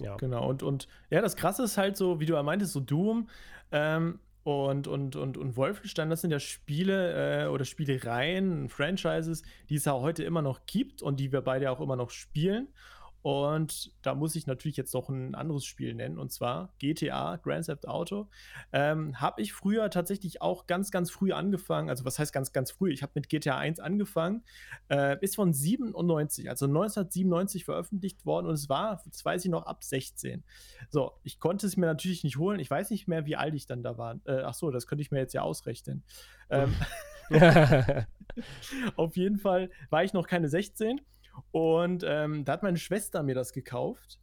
Speaker 2: Ja. Genau, und, und ja, das krasse ist halt so, wie du meintest, so Doom ähm, und, und, und, und Wolfenstein, das sind ja Spiele äh, oder Spielereien, Franchises, die es ja heute immer noch gibt und die wir beide auch immer noch spielen. Und da muss ich natürlich jetzt noch ein anderes Spiel nennen, und zwar GTA, Grand Theft Auto. Ähm, habe ich früher tatsächlich auch ganz, ganz früh angefangen. Also, was heißt ganz, ganz früh? Ich habe mit GTA 1 angefangen, äh, ist von 97, also 1997 veröffentlicht worden und es war, das weiß ich noch, ab 16. So, ich konnte es mir natürlich nicht holen. Ich weiß nicht mehr, wie alt ich dann da war. Äh, ach so, das könnte ich mir jetzt ja ausrechnen. Ähm, <laughs> <laughs> Auf jeden Fall war ich noch keine 16 und ähm, da hat meine Schwester mir das gekauft.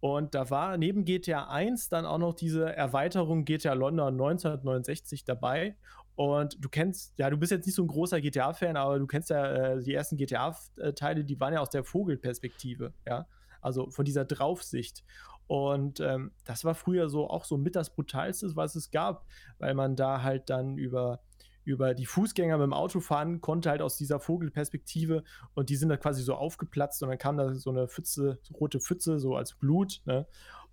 Speaker 2: Und da war neben GTA 1 dann auch noch diese Erweiterung GTA London 1969 dabei. Und du kennst, ja, du bist jetzt nicht so ein großer GTA-Fan, aber du kennst ja äh, die ersten GTA-Teile, die waren ja aus der Vogelperspektive, ja. Also von dieser Draufsicht. Und ähm, das war früher so auch so mit das Brutalste, was es gab, weil man da halt dann über über die Fußgänger mit dem Auto fahren konnte, halt aus dieser Vogelperspektive und die sind da quasi so aufgeplatzt und dann kam da so eine Pfütze, so rote Pfütze, so als Blut, ne?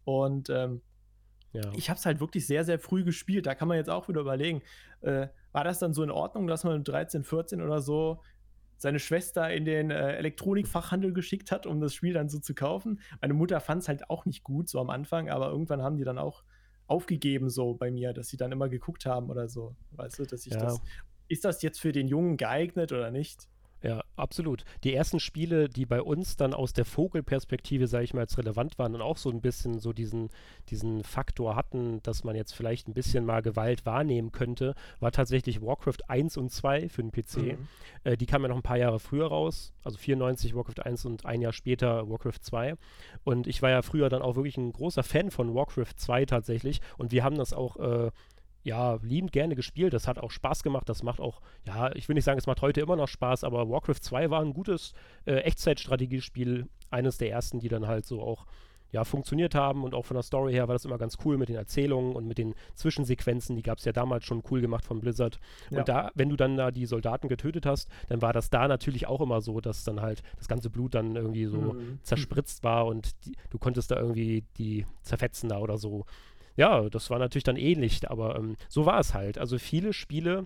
Speaker 2: Und ähm, ja. ich habe es halt wirklich sehr, sehr früh gespielt. Da kann man jetzt auch wieder überlegen, äh, war das dann so in Ordnung, dass man mit 13, 14 oder so seine Schwester in den äh, Elektronikfachhandel geschickt hat, um das Spiel dann so zu kaufen. Meine Mutter fand es halt auch nicht gut, so am Anfang, aber irgendwann haben die dann auch aufgegeben, so bei mir, dass sie dann immer geguckt haben oder so. Weißt du, dass ich ja. das. Ist das jetzt für den Jungen geeignet oder nicht?
Speaker 1: Ja, absolut. Die ersten Spiele, die bei uns dann aus der Vogelperspektive, sage ich mal, jetzt relevant waren und auch so ein bisschen so diesen, diesen Faktor hatten, dass man jetzt vielleicht ein bisschen mal Gewalt wahrnehmen könnte, war tatsächlich Warcraft 1 und 2 für den PC. Mhm. Äh, die kamen ja noch ein paar Jahre früher raus, also 94 Warcraft 1 und ein Jahr später Warcraft 2. Und ich war ja früher dann auch wirklich ein großer Fan von Warcraft 2 tatsächlich und wir haben das auch äh, ja, liebend gerne gespielt. Das hat auch Spaß gemacht. Das macht auch, ja, ich will nicht sagen, es macht heute immer noch Spaß, aber Warcraft 2 war ein gutes äh, Echtzeitstrategiespiel. Eines der ersten, die dann halt so auch ja, funktioniert haben und auch von der Story her war das immer ganz cool mit den Erzählungen und mit den Zwischensequenzen, die gab es ja damals schon cool gemacht von Blizzard. Ja. Und da, wenn du dann da die Soldaten getötet hast, dann war das da natürlich auch immer so, dass dann halt das ganze Blut dann irgendwie so mhm. zerspritzt war und die, du konntest da irgendwie die zerfetzen da oder so ja, das war natürlich dann ähnlich, aber ähm, so war es halt. Also viele Spiele,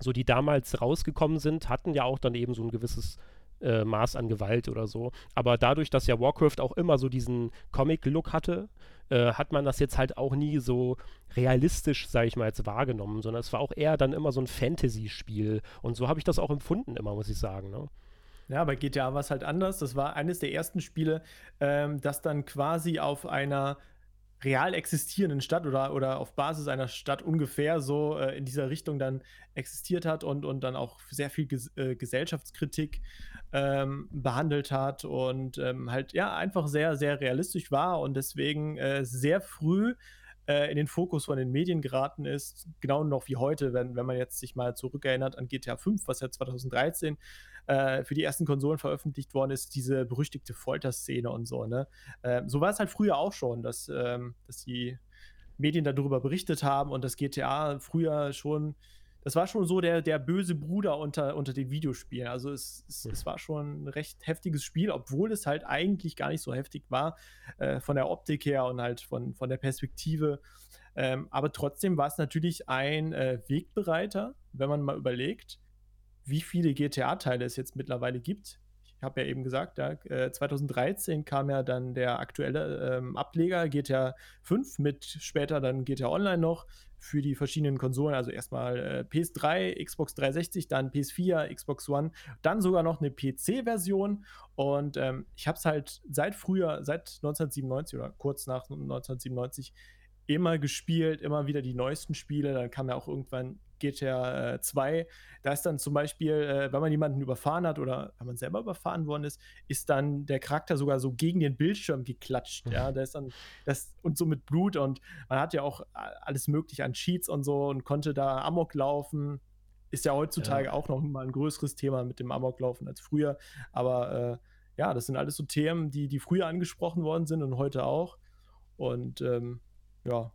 Speaker 1: so die damals rausgekommen sind, hatten ja auch dann eben so ein gewisses äh, Maß an Gewalt oder so. Aber dadurch, dass ja Warcraft auch immer so diesen Comic-Look hatte, äh, hat man das jetzt halt auch nie so realistisch, sage ich mal, jetzt wahrgenommen, sondern es war auch eher dann immer so ein Fantasy-Spiel. Und so habe ich das auch empfunden immer, muss ich sagen. Ne?
Speaker 2: Ja, bei GTA war es halt anders. Das war eines der ersten Spiele, ähm, das dann quasi auf einer real existierenden Stadt oder, oder auf Basis einer Stadt ungefähr so äh, in dieser Richtung dann existiert hat und, und dann auch sehr viel Ges äh, Gesellschaftskritik ähm, behandelt hat und ähm, halt ja einfach sehr, sehr realistisch war und deswegen äh, sehr früh äh, in den Fokus von den Medien geraten ist, genau noch wie heute, wenn, wenn man jetzt sich mal zurückerinnert an GTA 5, was ja 2013 äh, für die ersten Konsolen veröffentlicht worden ist, diese berüchtigte Folterszene und so. Ne? Äh, so war es halt früher auch schon, dass, ähm, dass die Medien darüber berichtet haben und das GTA früher schon das war schon so der, der böse Bruder unter, unter den Videospielen. Also es, es, es war schon ein recht heftiges Spiel, obwohl es halt eigentlich gar nicht so heftig war, äh, von der Optik her und halt von, von der Perspektive. Ähm, aber trotzdem war es natürlich ein äh, Wegbereiter, wenn man mal überlegt, wie viele GTA-Teile es jetzt mittlerweile gibt. Ich habe ja eben gesagt, ja, äh, 2013 kam ja dann der aktuelle ähm, Ableger GTA 5 mit später dann GTA Online noch für die verschiedenen Konsolen. Also erstmal äh, PS3, Xbox 360, dann PS4, Xbox One, dann sogar noch eine PC-Version. Und ähm, ich habe es halt seit früher, seit 1997 oder kurz nach 1997 immer gespielt, immer wieder die neuesten Spiele. Dann kam ja auch irgendwann GTA äh, 2. Da ist dann zum Beispiel, äh, wenn man jemanden überfahren hat oder wenn man selber überfahren worden ist, ist dann der Charakter sogar so gegen den Bildschirm geklatscht. Ja, da ist dann das und so mit Blut und man hat ja auch alles mögliche an Cheats und so und konnte da Amok laufen. Ist ja heutzutage ja. auch noch mal ein größeres Thema mit dem Amoklaufen als früher. Aber äh, ja, das sind alles so Themen, die, die früher angesprochen worden sind und heute auch. Und ähm, ja.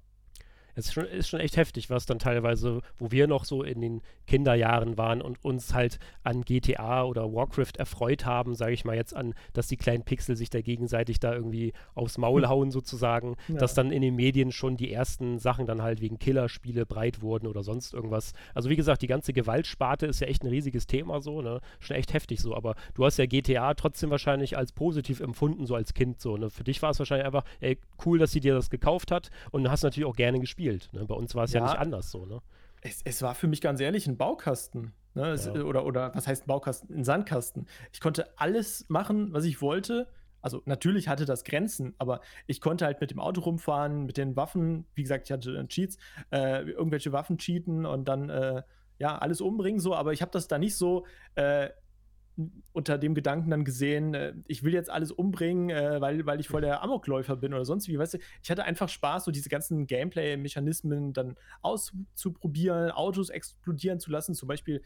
Speaker 1: Es ist schon, ist schon echt heftig, was dann teilweise, wo wir noch so in den Kinderjahren waren und uns halt an GTA oder Warcraft erfreut haben, sage ich mal jetzt an, dass die kleinen Pixel sich da gegenseitig da irgendwie aufs Maul hm. hauen sozusagen, ja. dass dann in den Medien schon die ersten Sachen dann halt wegen Killerspiele breit wurden oder sonst irgendwas. Also wie gesagt, die ganze Gewaltsparte ist ja echt ein riesiges Thema so, ne? Schon echt heftig so, aber du hast ja GTA trotzdem wahrscheinlich als positiv empfunden, so als Kind so, ne? Für dich war es wahrscheinlich einfach, ey, cool, dass sie dir das gekauft hat und hast natürlich auch gerne gespielt. Ne? Bei uns war es ja. ja nicht anders so, ne?
Speaker 2: es, es war für mich ganz ehrlich ein Baukasten. Ne? Es, ja. oder, oder was heißt ein Baukasten? Ein Sandkasten. Ich konnte alles machen, was ich wollte. Also natürlich hatte das Grenzen, aber ich konnte halt mit dem Auto rumfahren, mit den Waffen, wie gesagt, ich hatte Cheats, äh, irgendwelche Waffen cheaten und dann äh, ja alles umbringen so, aber ich habe das da nicht so äh, unter dem Gedanken dann gesehen, äh, ich will jetzt alles umbringen, äh, weil, weil ich voll der Amokläufer bin oder sonst wie. Weißt du, ich hatte einfach Spaß, so diese ganzen Gameplay-Mechanismen dann auszuprobieren, Autos explodieren zu lassen. Zum Beispiel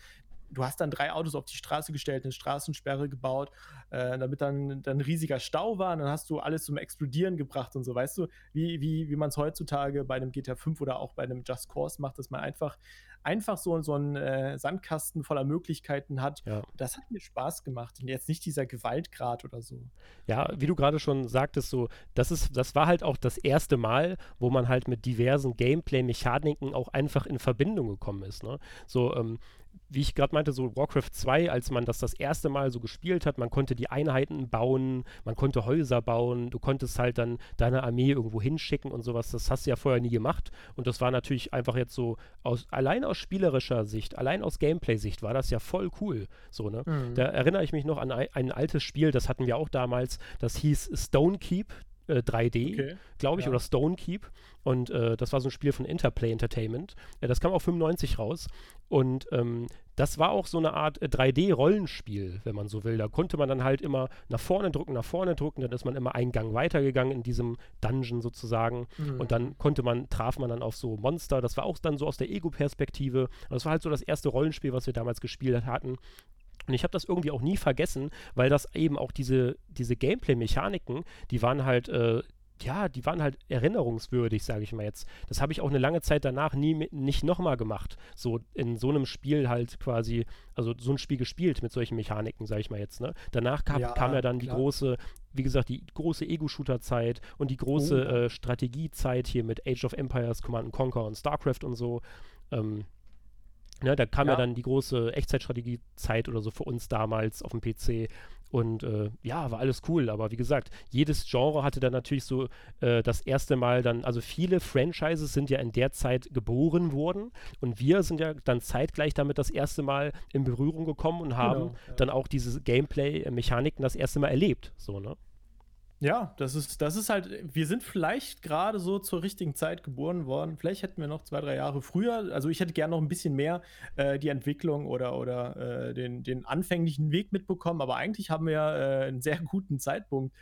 Speaker 2: du hast dann drei Autos auf die Straße gestellt, eine Straßensperre gebaut, äh, damit dann, dann ein riesiger Stau war. Und dann hast du alles zum Explodieren gebracht und so. Weißt du, wie, wie, wie man es heutzutage bei einem GTA 5 oder auch bei einem Just Cause macht, dass man einfach, einfach so, so einen äh, Sandkasten voller Möglichkeiten hat. Ja. Das hat mir Spaß gemacht. Und jetzt nicht dieser Gewaltgrad oder so.
Speaker 1: Ja, wie du gerade schon sagtest, so, das ist, das war halt auch das erste Mal, wo man halt mit diversen Gameplay-Mechaniken auch einfach in Verbindung gekommen ist. Ne? So, ähm, wie ich gerade meinte, so Warcraft 2, als man das das erste Mal so gespielt hat, man konnte die Einheiten bauen, man konnte Häuser bauen, du konntest halt dann deine Armee irgendwo hinschicken und sowas. Das hast du ja vorher nie gemacht. Und das war natürlich einfach jetzt so, aus, allein aus spielerischer Sicht, allein aus Gameplay-Sicht war das ja voll cool. So, ne? Mhm. Da erinnere ich mich noch an ein, ein altes Spiel, das hatten wir auch damals, das hieß Stone Keep äh, 3D, okay. glaube ich, ja. oder Stone Keep. Und äh, das war so ein Spiel von Interplay Entertainment. Äh, das kam auch 95 raus. Und ähm, das war auch so eine Art 3D-Rollenspiel, äh, wenn man so will. Da konnte man dann halt immer nach vorne drücken, nach vorne drücken, dann ist man immer einen Gang weitergegangen in diesem Dungeon sozusagen. Mhm. Und dann konnte man, traf man dann auf so Monster. Das war auch dann so aus der Ego-Perspektive. Das war halt so das erste Rollenspiel, was wir damals gespielt hatten. Und ich habe das irgendwie auch nie vergessen, weil das eben auch diese, diese Gameplay-Mechaniken, die waren halt, äh, ja, die waren halt erinnerungswürdig, sage ich mal jetzt. Das habe ich auch eine lange Zeit danach nie nicht nochmal gemacht. So in so einem Spiel halt quasi, also so ein Spiel gespielt mit solchen Mechaniken, sage ich mal jetzt. Ne? Danach kam ja, kam ja dann klar. die große, wie gesagt, die große Ego-Shooter-Zeit und die große oh. äh, Strategiezeit hier mit Age of Empires, Command Conquer und StarCraft und so. Ähm, Ne, da kam ja. ja dann die große Echtzeitstrategie-Zeit oder so für uns damals auf dem PC. Und äh, ja, war alles cool. Aber wie gesagt, jedes Genre hatte dann natürlich so äh, das erste Mal dann, also viele Franchises sind ja in der Zeit geboren worden. Und wir sind ja dann zeitgleich damit das erste Mal in Berührung gekommen und haben genau, ja. dann auch diese Gameplay-Mechaniken das erste Mal erlebt. So, ne?
Speaker 2: Ja, das ist, das ist halt, wir sind vielleicht gerade so zur richtigen Zeit geboren worden. Vielleicht hätten wir noch zwei, drei Jahre früher, also ich hätte gerne noch ein bisschen mehr äh, die Entwicklung oder, oder äh, den, den anfänglichen Weg mitbekommen, aber eigentlich haben wir äh, einen sehr guten Zeitpunkt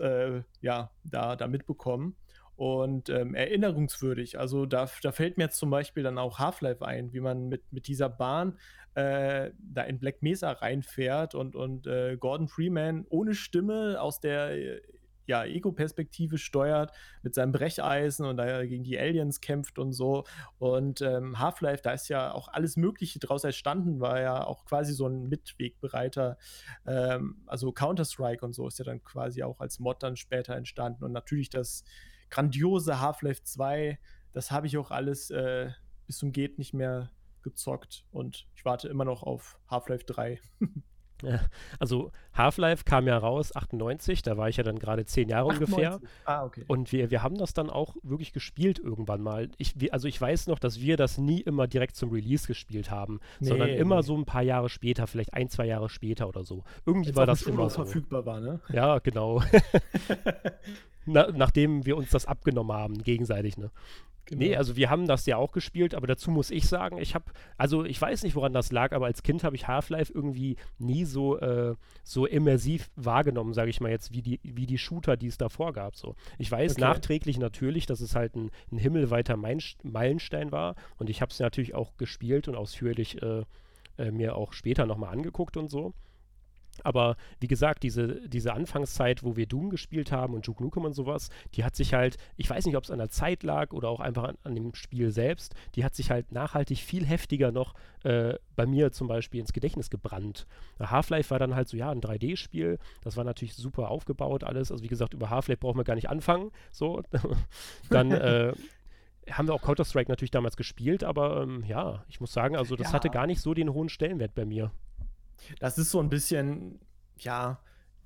Speaker 2: äh, ja, da, da mitbekommen und ähm, erinnerungswürdig. Also da, da fällt mir jetzt zum Beispiel dann auch Half-Life ein, wie man mit, mit dieser Bahn äh, da in Black Mesa reinfährt und, und äh, Gordon Freeman ohne Stimme aus der ja, Ego-Perspektive steuert mit seinem Brecheisen und da gegen die Aliens kämpft und so. Und ähm, Half-Life, da ist ja auch alles Mögliche draus entstanden, war ja auch quasi so ein Mitwegbereiter. Ähm, also Counter-Strike und so ist ja dann quasi auch als Mod dann später entstanden. Und natürlich das grandiose Half-Life 2, das habe ich auch alles äh, bis zum Geht nicht mehr gezockt und ich warte immer noch auf Half-Life 3. <laughs>
Speaker 1: Also Half-Life kam ja raus, 98, da war ich ja dann gerade zehn Jahre 98. ungefähr. Ah, okay. Und wir, wir haben das dann auch wirklich gespielt irgendwann mal. Ich, wir, also ich weiß noch, dass wir das nie immer direkt zum Release gespielt haben, nee, sondern immer nee. so ein paar Jahre später, vielleicht ein, zwei Jahre später oder so. Irgendwie Jetzt war das immer so.
Speaker 2: verfügbar war, ne?
Speaker 1: Ja, genau. <laughs> Na, nachdem wir uns das abgenommen haben, gegenseitig, ne? Genau. Nee, also wir haben das ja auch gespielt, aber dazu muss ich sagen, ich habe, also ich weiß nicht, woran das lag, aber als Kind habe ich Half-Life irgendwie nie so, äh, so immersiv wahrgenommen, sage ich mal jetzt, wie die, wie die Shooter, die es davor gab. So. Ich weiß okay. nachträglich natürlich, dass es halt ein, ein himmelweiter Meilenstein war und ich habe es natürlich auch gespielt und ausführlich äh, äh, mir auch später nochmal angeguckt und so. Aber wie gesagt, diese, diese Anfangszeit, wo wir Doom gespielt haben und Duke Nukem und sowas, die hat sich halt, ich weiß nicht, ob es an der Zeit lag oder auch einfach an, an, dem Spiel selbst, die hat sich halt nachhaltig viel heftiger noch äh, bei mir zum Beispiel ins Gedächtnis gebrannt. Half-Life war dann halt so, ja, ein 3D-Spiel, das war natürlich super aufgebaut alles. Also wie gesagt, über Half-Life brauchen wir gar nicht anfangen. So, <laughs> dann äh, haben wir auch Counter-Strike natürlich damals gespielt, aber ähm, ja, ich muss sagen, also das ja. hatte gar nicht so den hohen Stellenwert bei mir.
Speaker 2: Das ist so ein bisschen, ja,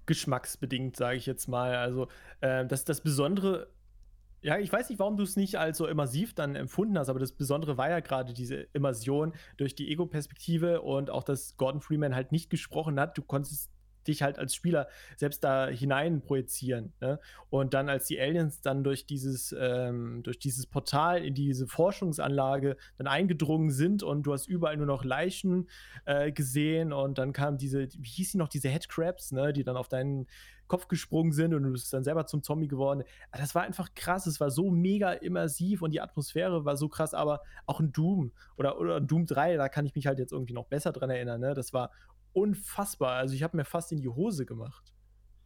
Speaker 2: geschmacksbedingt, sage ich jetzt mal. Also, äh, das, das Besondere, ja, ich weiß nicht, warum du es nicht als so immersiv dann empfunden hast, aber das Besondere war ja gerade diese Immersion durch die Ego-Perspektive und auch, dass Gordon Freeman halt nicht gesprochen hat. Du konntest dich halt als Spieler selbst da hinein projizieren. Ne? Und dann, als die Aliens dann durch dieses, ähm, durch dieses Portal in diese Forschungsanlage dann eingedrungen sind und du hast überall nur noch Leichen äh, gesehen und dann kam diese, wie hieß sie noch, diese Headcrabs, ne? die dann auf deinen Kopf gesprungen sind und du bist dann selber zum Zombie geworden. Das war einfach krass. Es war so mega immersiv und die Atmosphäre war so krass, aber auch ein Doom oder, oder Doom 3, da kann ich mich halt jetzt irgendwie noch besser dran erinnern. Ne? Das war unfassbar. Also ich habe mir fast in die Hose gemacht.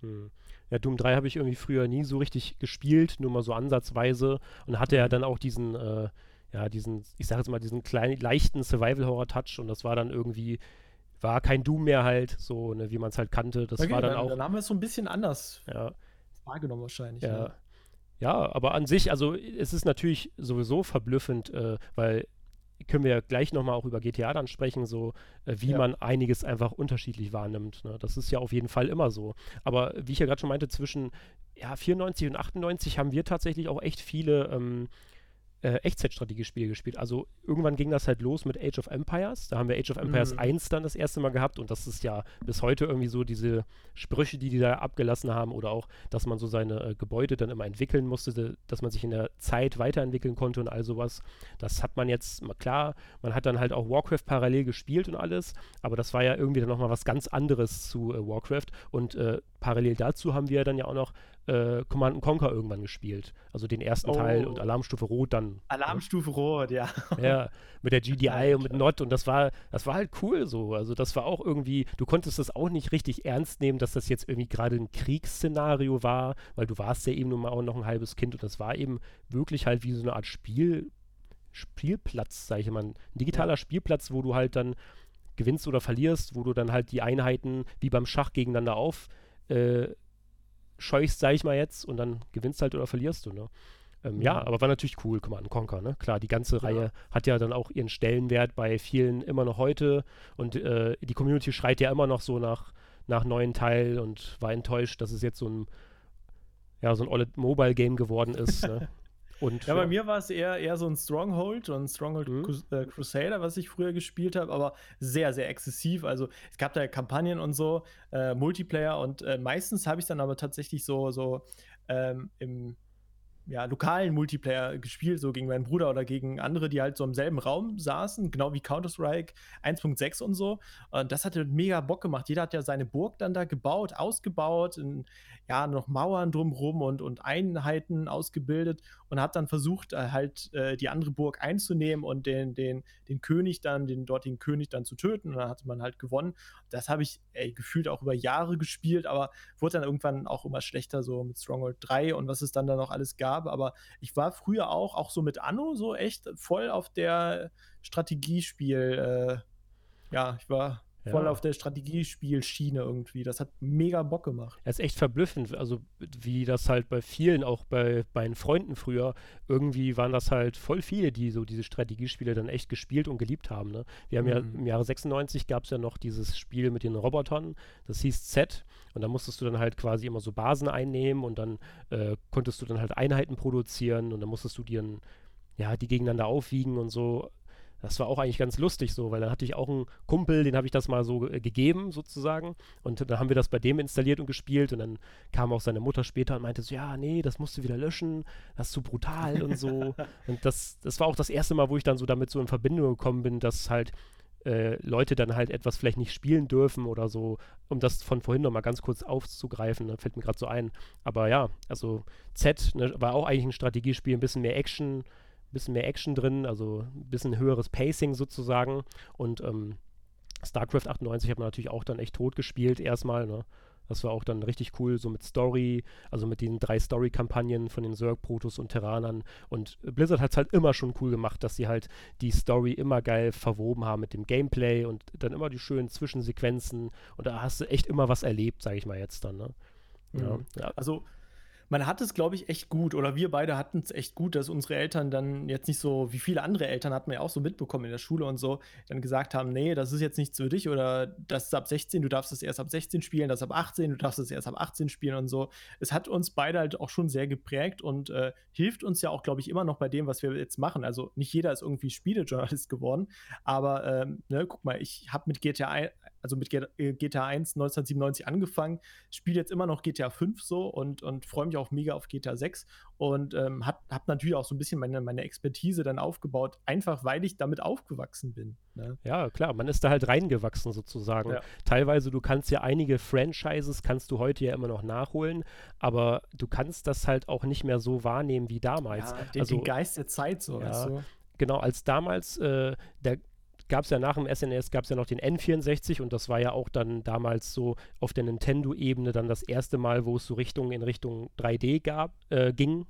Speaker 1: Hm. Ja, Doom 3 habe ich irgendwie früher nie so richtig gespielt, nur mal so ansatzweise und hatte ja mhm. dann auch diesen, äh, ja, diesen, ich sage jetzt mal, diesen kleinen, leichten Survival-Horror-Touch und das war dann irgendwie, war kein Doom mehr halt, so, ne, wie man es halt kannte. Das okay, war dann, dann, auch.
Speaker 2: Dann haben wir es so ein bisschen anders
Speaker 1: ja.
Speaker 2: wahrgenommen wahrscheinlich.
Speaker 1: Ja. ja. ja. aber an sich, also es ist natürlich sowieso verblüffend, äh, weil können wir gleich nochmal auch über GTA dann sprechen, so äh, wie ja. man einiges einfach unterschiedlich wahrnimmt. Ne? Das ist ja auf jeden Fall immer so. Aber wie ich ja gerade schon meinte, zwischen ja, 94 und 98 haben wir tatsächlich auch echt viele ähm, äh, Echtzeitstrategiespiel gespielt. Also irgendwann ging das halt los mit Age of Empires. Da haben wir Age of Empires mhm. 1 dann das erste Mal gehabt und das ist ja bis heute irgendwie so diese Sprüche, die die da abgelassen haben oder auch, dass man so seine äh, Gebäude dann immer entwickeln musste, dass man sich in der Zeit weiterentwickeln konnte und all sowas. Das hat man jetzt, klar, man hat dann halt auch Warcraft parallel gespielt und alles, aber das war ja irgendwie dann nochmal was ganz anderes zu äh, Warcraft und äh, parallel dazu haben wir dann ja auch noch äh, Command Conquer irgendwann gespielt. Also den ersten oh. Teil und Alarmstufe Rot dann. Ne?
Speaker 2: Alarmstufe ne? Rot, ja. <laughs>
Speaker 1: Ja, mit der GDI und mit Not und das war, das war halt cool so. Also das war auch irgendwie, du konntest das auch nicht richtig ernst nehmen, dass das jetzt irgendwie gerade ein Kriegsszenario war, weil du warst ja eben nun mal auch noch ein halbes Kind und das war eben wirklich halt wie so eine Art Spiel, Spielplatz, sage ich mal. Ein digitaler ja. Spielplatz, wo du halt dann gewinnst oder verlierst, wo du dann halt die Einheiten wie beim Schach gegeneinander auf äh, scheuchst, sag ich mal jetzt, und dann gewinnst halt oder verlierst du, ne? Ähm, mhm. Ja, aber war natürlich cool, Command Conquer, ne? Klar, die ganze ja. Reihe hat ja dann auch ihren Stellenwert bei vielen immer noch heute und äh, die Community schreit ja immer noch so nach, nach neuen Teil und war enttäuscht, dass es jetzt so ein ja, so ein Mobile-Game geworden ist. ne? <laughs>
Speaker 2: Und, ja, bei mir war es eher, eher so ein Stronghold und Stronghold mhm. äh, Crusader, was ich früher gespielt habe, aber sehr, sehr exzessiv. Also es gab da Kampagnen und so, äh, Multiplayer und äh, meistens habe ich dann aber tatsächlich so, so ähm, im ja, lokalen Multiplayer gespielt, so gegen meinen Bruder oder gegen andere, die halt so im selben Raum saßen, genau wie Counter-Strike 1.6 und so. Und das hatte mega Bock gemacht. Jeder hat ja seine Burg dann da gebaut, ausgebaut, in, ja, noch Mauern drumherum und, und Einheiten ausgebildet und hat dann versucht, äh, halt äh, die andere Burg einzunehmen und den, den, den König dann, den dortigen König dann zu töten. Und dann hatte man halt gewonnen. Das habe ich ey, gefühlt auch über Jahre gespielt, aber wurde dann irgendwann auch immer schlechter, so mit Stronghold 3 und was es dann da noch alles gab. Aber ich war früher auch, auch so mit Anno, so echt voll auf der Strategiespiel. Äh, ja, ich war voll auf der Strategiespielschiene irgendwie. Das hat mega Bock gemacht.
Speaker 1: Er ist echt verblüffend, also wie das halt bei vielen, auch bei meinen Freunden früher, irgendwie waren das halt voll viele, die so diese Strategiespiele dann echt gespielt und geliebt haben. Ne? Wir haben mhm. ja im Jahre 96 gab es ja noch dieses Spiel mit den Robotern, das hieß Z und da musstest du dann halt quasi immer so Basen einnehmen und dann äh, konntest du dann halt Einheiten produzieren und dann musstest du dir ja, die gegeneinander aufwiegen und so das war auch eigentlich ganz lustig so, weil dann hatte ich auch einen Kumpel, den habe ich das mal so äh, gegeben sozusagen und dann haben wir das bei dem installiert und gespielt und dann kam auch seine Mutter später und meinte so, ja, nee, das musst du wieder löschen, das ist zu brutal und so. <laughs> und das, das war auch das erste Mal, wo ich dann so damit so in Verbindung gekommen bin, dass halt äh, Leute dann halt etwas vielleicht nicht spielen dürfen oder so, um das von vorhin nochmal ganz kurz aufzugreifen, da ne, fällt mir gerade so ein. Aber ja, also Z ne, war auch eigentlich ein Strategiespiel, ein bisschen mehr Action, bisschen mehr Action drin, also ein bisschen höheres Pacing sozusagen. Und ähm, StarCraft 98 hat man natürlich auch dann echt tot gespielt erstmal, ne? Das war auch dann richtig cool, so mit Story, also mit den drei Story-Kampagnen von den Zerg, Protoss und Terranern. Und Blizzard hat es halt immer schon cool gemacht, dass sie halt die Story immer geil verwoben haben mit dem Gameplay und dann immer die schönen Zwischensequenzen. Und da hast du echt immer was erlebt, sage ich mal jetzt dann. Ne?
Speaker 2: Ja. Mhm. ja. Also man hat es, glaube ich, echt gut, oder wir beide hatten es echt gut, dass unsere Eltern dann jetzt nicht so, wie viele andere Eltern hat man ja auch so mitbekommen in der Schule und so, dann gesagt haben, nee, das ist jetzt nichts für dich oder das ist ab 16, du darfst es erst ab 16 spielen, das ab 18, du darfst es erst ab 18 spielen und so. Es hat uns beide halt auch schon sehr geprägt und äh, hilft uns ja auch, glaube ich, immer noch bei dem, was wir jetzt machen. Also nicht jeder ist irgendwie Spielejournalist geworden, aber ähm, ne, guck mal, ich habe mit GTA also mit GTA 1 1997 angefangen, spiele jetzt immer noch GTA 5 so und, und freue mich auch mega auf GTA 6 und ähm, habe hab natürlich auch so ein bisschen meine, meine Expertise dann aufgebaut, einfach weil ich damit aufgewachsen bin.
Speaker 1: Ne? Ja, klar, man ist da halt reingewachsen sozusagen. Ja. Teilweise, du kannst ja einige Franchises, kannst du heute ja immer noch nachholen, aber du kannst das halt auch nicht mehr so wahrnehmen wie damals. Ja,
Speaker 2: den, also, den Geist der Zeit so,
Speaker 1: ja, weißt du? Genau, als damals äh, der gab es ja nach dem SNES gab es ja noch den N64 und das war ja auch dann damals so auf der Nintendo-Ebene dann das erste Mal, wo es so Richtung in Richtung 3D gab, äh, ging.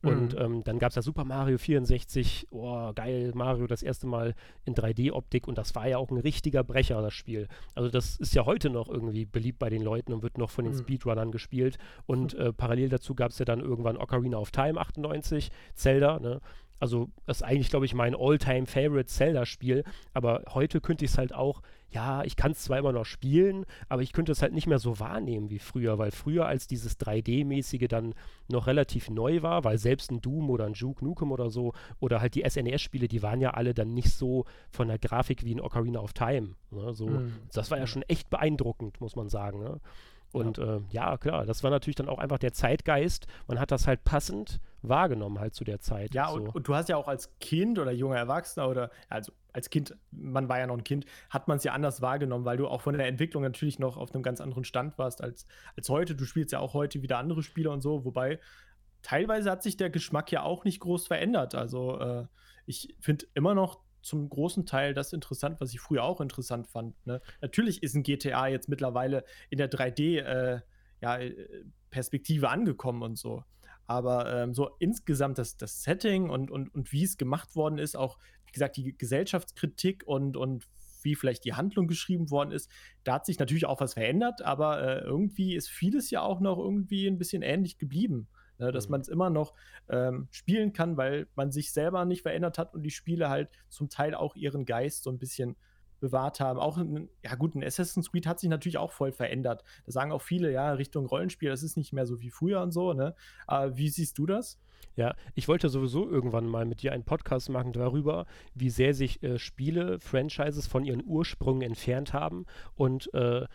Speaker 1: Und mhm. ähm, dann gab es ja Super Mario 64, oh geil, Mario das erste Mal in 3D-Optik und das war ja auch ein richtiger Brecher, das Spiel. Also das ist ja heute noch irgendwie beliebt bei den Leuten und wird noch von den mhm. Speedrunnern gespielt. Und <laughs> äh, parallel dazu gab es ja dann irgendwann Ocarina of Time 98, Zelda, ne? Also, das ist eigentlich, glaube ich, mein All-Time-Favorite Zelda-Spiel. Aber heute könnte ich es halt auch, ja, ich kann es zwar immer noch spielen, aber ich könnte es halt nicht mehr so wahrnehmen wie früher, weil früher, als dieses 3D-mäßige dann noch relativ neu war, weil selbst ein Doom oder ein Juke Nukem oder so, oder halt die SNES-Spiele, die waren ja alle dann nicht so von der Grafik wie ein Ocarina of Time. Ne? So, mhm. Das war ja schon echt beeindruckend, muss man sagen. Ne? Und ja. Äh, ja. klar, das war natürlich dann auch einfach der Zeitgeist. Man hat das halt passend wahrgenommen halt zu der Zeit.
Speaker 2: Ja, so. und, und, du hast ja auch als Kind oder junger Erwachsener oder also als Kind, man war ja noch ein Kind, hat man es ja anders wahrgenommen, weil du auch von der Entwicklung natürlich noch auf einem ganz anderen Stand warst als, als heute. Du spielst ja auch heute wieder andere Spiele und so, wobei teilweise hat sich der Geschmack ja auch nicht groß verändert. Also äh, ich finde immer noch zum großen Teil das interessant, was ich früher auch interessant fand. Ne? Natürlich ist ein GTA jetzt mittlerweile in der 3D-Perspektive äh, ja, äh, angekommen und so. Aber ähm, so insgesamt das, das Setting und, und, und wie es gemacht worden ist, auch wie gesagt, die Gesellschaftskritik und, und wie vielleicht die Handlung geschrieben worden ist, da hat sich natürlich auch was verändert, aber äh, irgendwie ist vieles ja auch noch irgendwie ein bisschen ähnlich geblieben ne, dass mhm. man es immer noch ähm, spielen kann, weil man sich selber nicht verändert hat und die Spiele halt zum Teil auch ihren Geist so ein bisschen bewahrt haben. Auch, ein, ja gut, ein Assassin's Creed hat sich natürlich auch voll verändert. Da sagen auch viele, ja, Richtung Rollenspiel, das ist nicht mehr so wie früher und so, ne? Aber wie siehst du das?
Speaker 1: Ja, ich wollte sowieso irgendwann mal mit dir einen Podcast machen darüber, wie sehr sich äh, Spiele, Franchises von ihren Ursprüngen entfernt haben und äh,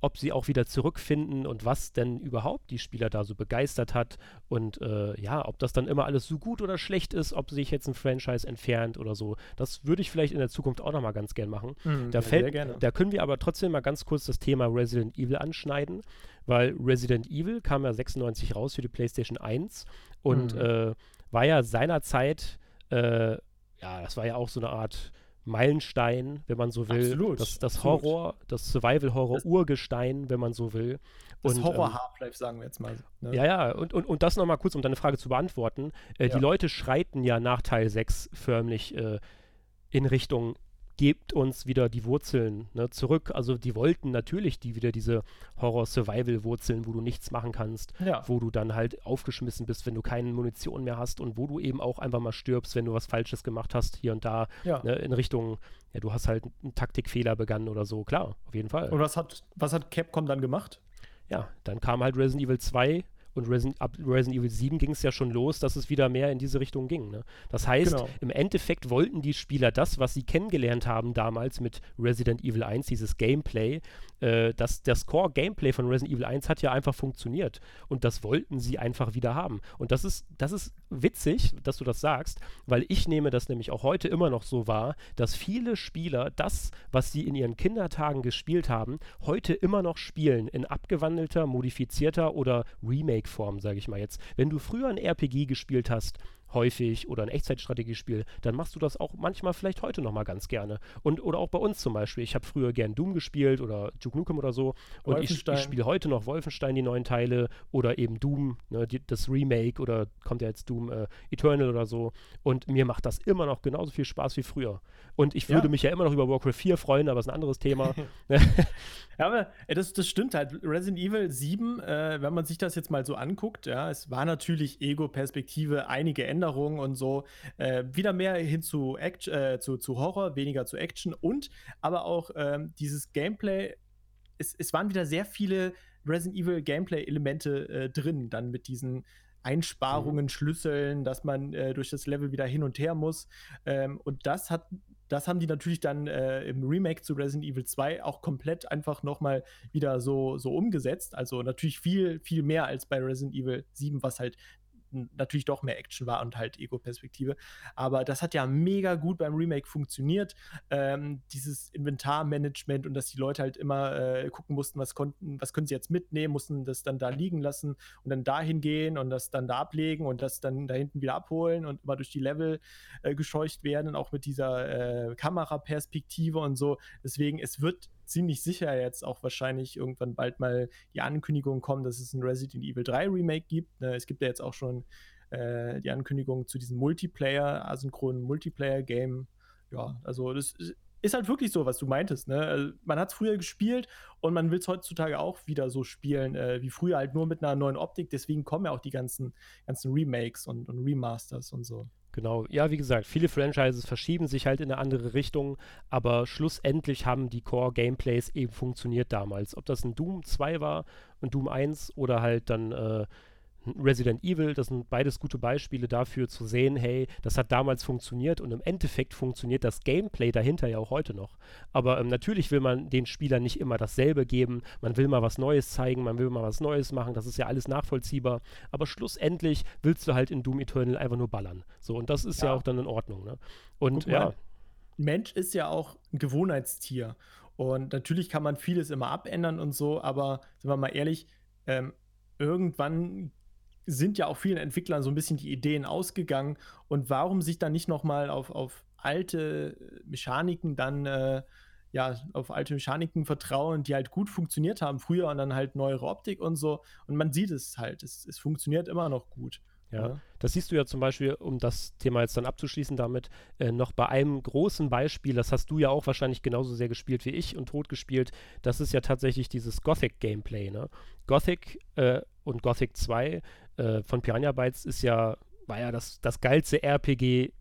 Speaker 1: ob sie auch wieder zurückfinden und was denn überhaupt die Spieler da so begeistert hat und äh, ja, ob das dann immer alles so gut oder schlecht ist, ob sich jetzt ein Franchise entfernt oder so. Das würde ich vielleicht in der Zukunft auch nochmal ganz gern machen. Mhm, da, fällt, da können wir aber trotzdem mal ganz kurz das Thema Resident Evil anschneiden, weil Resident Evil kam ja 96 raus für die PlayStation 1 und mhm. äh, war ja seinerzeit, äh, ja, das war ja auch so eine Art Meilenstein, wenn man so will. Absolut. Das, das Horror, das Survival-Horror-Urgestein, wenn man so will.
Speaker 2: Das und, Horror ähm, sagen wir jetzt mal.
Speaker 1: Ne? Ja, ja, und, und, und das nochmal kurz, um deine Frage zu beantworten. Äh, ja. Die Leute schreiten ja nach Teil 6 förmlich äh, in Richtung gebt uns wieder die Wurzeln ne, zurück. Also die wollten natürlich die wieder diese Horror-Survival-Wurzeln, wo du nichts machen kannst, ja. wo du dann halt aufgeschmissen bist, wenn du keine Munition mehr hast und wo du eben auch einfach mal stirbst, wenn du was Falsches gemacht hast, hier und da, ja. ne, in Richtung, ja, du hast halt einen Taktikfehler begangen oder so, klar, auf jeden Fall.
Speaker 2: Und was hat, was hat Capcom dann gemacht?
Speaker 1: Ja, dann kam halt Resident Evil 2 und Resident, ab Resident Evil 7 ging es ja schon los, dass es wieder mehr in diese Richtung ging. Ne? Das heißt, genau. im Endeffekt wollten die Spieler das, was sie kennengelernt haben damals mit Resident Evil 1, dieses Gameplay, äh, das, das Core-Gameplay von Resident Evil 1 hat ja einfach funktioniert. Und das wollten sie einfach wieder haben. Und das ist, das ist witzig, dass du das sagst, weil ich nehme das nämlich auch heute immer noch so wahr, dass viele Spieler das, was sie in ihren Kindertagen gespielt haben, heute immer noch spielen in abgewandelter, modifizierter oder Remake-Form, sage ich mal jetzt. Wenn du früher ein RPG gespielt hast, häufig oder ein Echtzeitstrategiespiel, dann machst du das auch manchmal vielleicht heute noch mal ganz gerne. Und, oder auch bei uns zum Beispiel. Ich habe früher gern Doom gespielt oder Duke Nukem oder so. Und ich, ich spiele heute noch Wolfenstein, die neuen Teile oder eben Doom, ne, die, das Remake oder kommt ja jetzt Doom äh, Eternal oder so. Und mir macht das immer noch genauso viel Spaß wie früher. Und ich würde ja. mich ja immer noch über Warcraft 4 freuen, aber ist ein anderes Thema. <laughs>
Speaker 2: ja, aber das, das stimmt halt. Resident Evil 7, äh, wenn man sich das jetzt mal so anguckt, ja, es war natürlich Ego-Perspektive, einige Änderungen und so. Äh, wieder mehr hin zu, Action, äh, zu, zu Horror, weniger zu Action und aber auch ähm, dieses Gameplay. Es, es waren wieder sehr viele Resident Evil Gameplay-Elemente äh, drin, dann mit diesen Einsparungen, mhm. Schlüsseln, dass man äh, durch das Level wieder hin und her muss. Ähm, und das hat das haben die natürlich dann äh, im Remake zu Resident Evil 2 auch komplett einfach nochmal wieder so, so umgesetzt. Also natürlich viel, viel mehr als bei Resident Evil 7, was halt natürlich doch mehr Action war und halt Ego-Perspektive. Aber das hat ja mega gut beim Remake funktioniert. Ähm, dieses Inventarmanagement und dass die Leute halt immer äh, gucken mussten, was konnten, was können sie jetzt mitnehmen, mussten das dann da liegen lassen und dann dahin gehen und das dann da ablegen und das dann da hinten wieder abholen und immer durch die Level äh, gescheucht werden, auch mit dieser äh, Kameraperspektive und so. Deswegen, es wird ziemlich sicher jetzt auch wahrscheinlich irgendwann bald mal die Ankündigung kommen, dass es ein Resident Evil 3 Remake gibt. Ne, es gibt ja jetzt auch schon äh, die Ankündigung zu diesem Multiplayer, asynchronen Multiplayer-Game. Ja, also das ist halt wirklich so, was du meintest. Ne? Also man hat es früher gespielt und man will es heutzutage auch wieder so spielen, äh, wie früher, halt nur mit einer neuen Optik. Deswegen kommen ja auch die ganzen, ganzen Remakes und, und Remasters und so.
Speaker 1: Genau, ja, wie gesagt, viele Franchises verschieben sich halt in eine andere Richtung, aber schlussendlich haben die Core-Gameplays eben funktioniert damals. Ob das ein Doom 2 war und Doom 1 oder halt dann äh, Resident Evil, das sind beides gute Beispiele dafür zu sehen, hey, das hat damals funktioniert und im Endeffekt funktioniert das Gameplay dahinter ja auch heute noch. Aber ähm, natürlich will man den Spielern nicht immer dasselbe geben, man will mal was Neues zeigen, man will mal was Neues machen, das ist ja alles nachvollziehbar, aber schlussendlich willst du halt in Doom Eternal einfach nur ballern. So, und das ist ja, ja auch dann in Ordnung, ne? Und
Speaker 2: mal, ja. Mensch ist ja auch ein Gewohnheitstier. Und natürlich kann man vieles immer abändern und so, aber sind wir mal ehrlich, ähm, irgendwann sind ja auch vielen Entwicklern so ein bisschen die Ideen ausgegangen. Und warum sich dann nicht nochmal auf, auf alte Mechaniken dann, äh, ja, auf alte Mechaniken vertrauen, die halt gut funktioniert haben früher und dann halt neuere Optik und so. Und man sieht es halt, es, es funktioniert immer noch gut.
Speaker 1: Ja, ja, das siehst du ja zum Beispiel, um das Thema jetzt dann abzuschließen damit, äh, noch bei einem großen Beispiel, das hast du ja auch wahrscheinlich genauso sehr gespielt wie ich und tot gespielt, das ist ja tatsächlich dieses Gothic-Gameplay. Ne? Gothic äh, und Gothic 2 äh, von Piranha Bytes ist ja, war ja das, das geilste RPG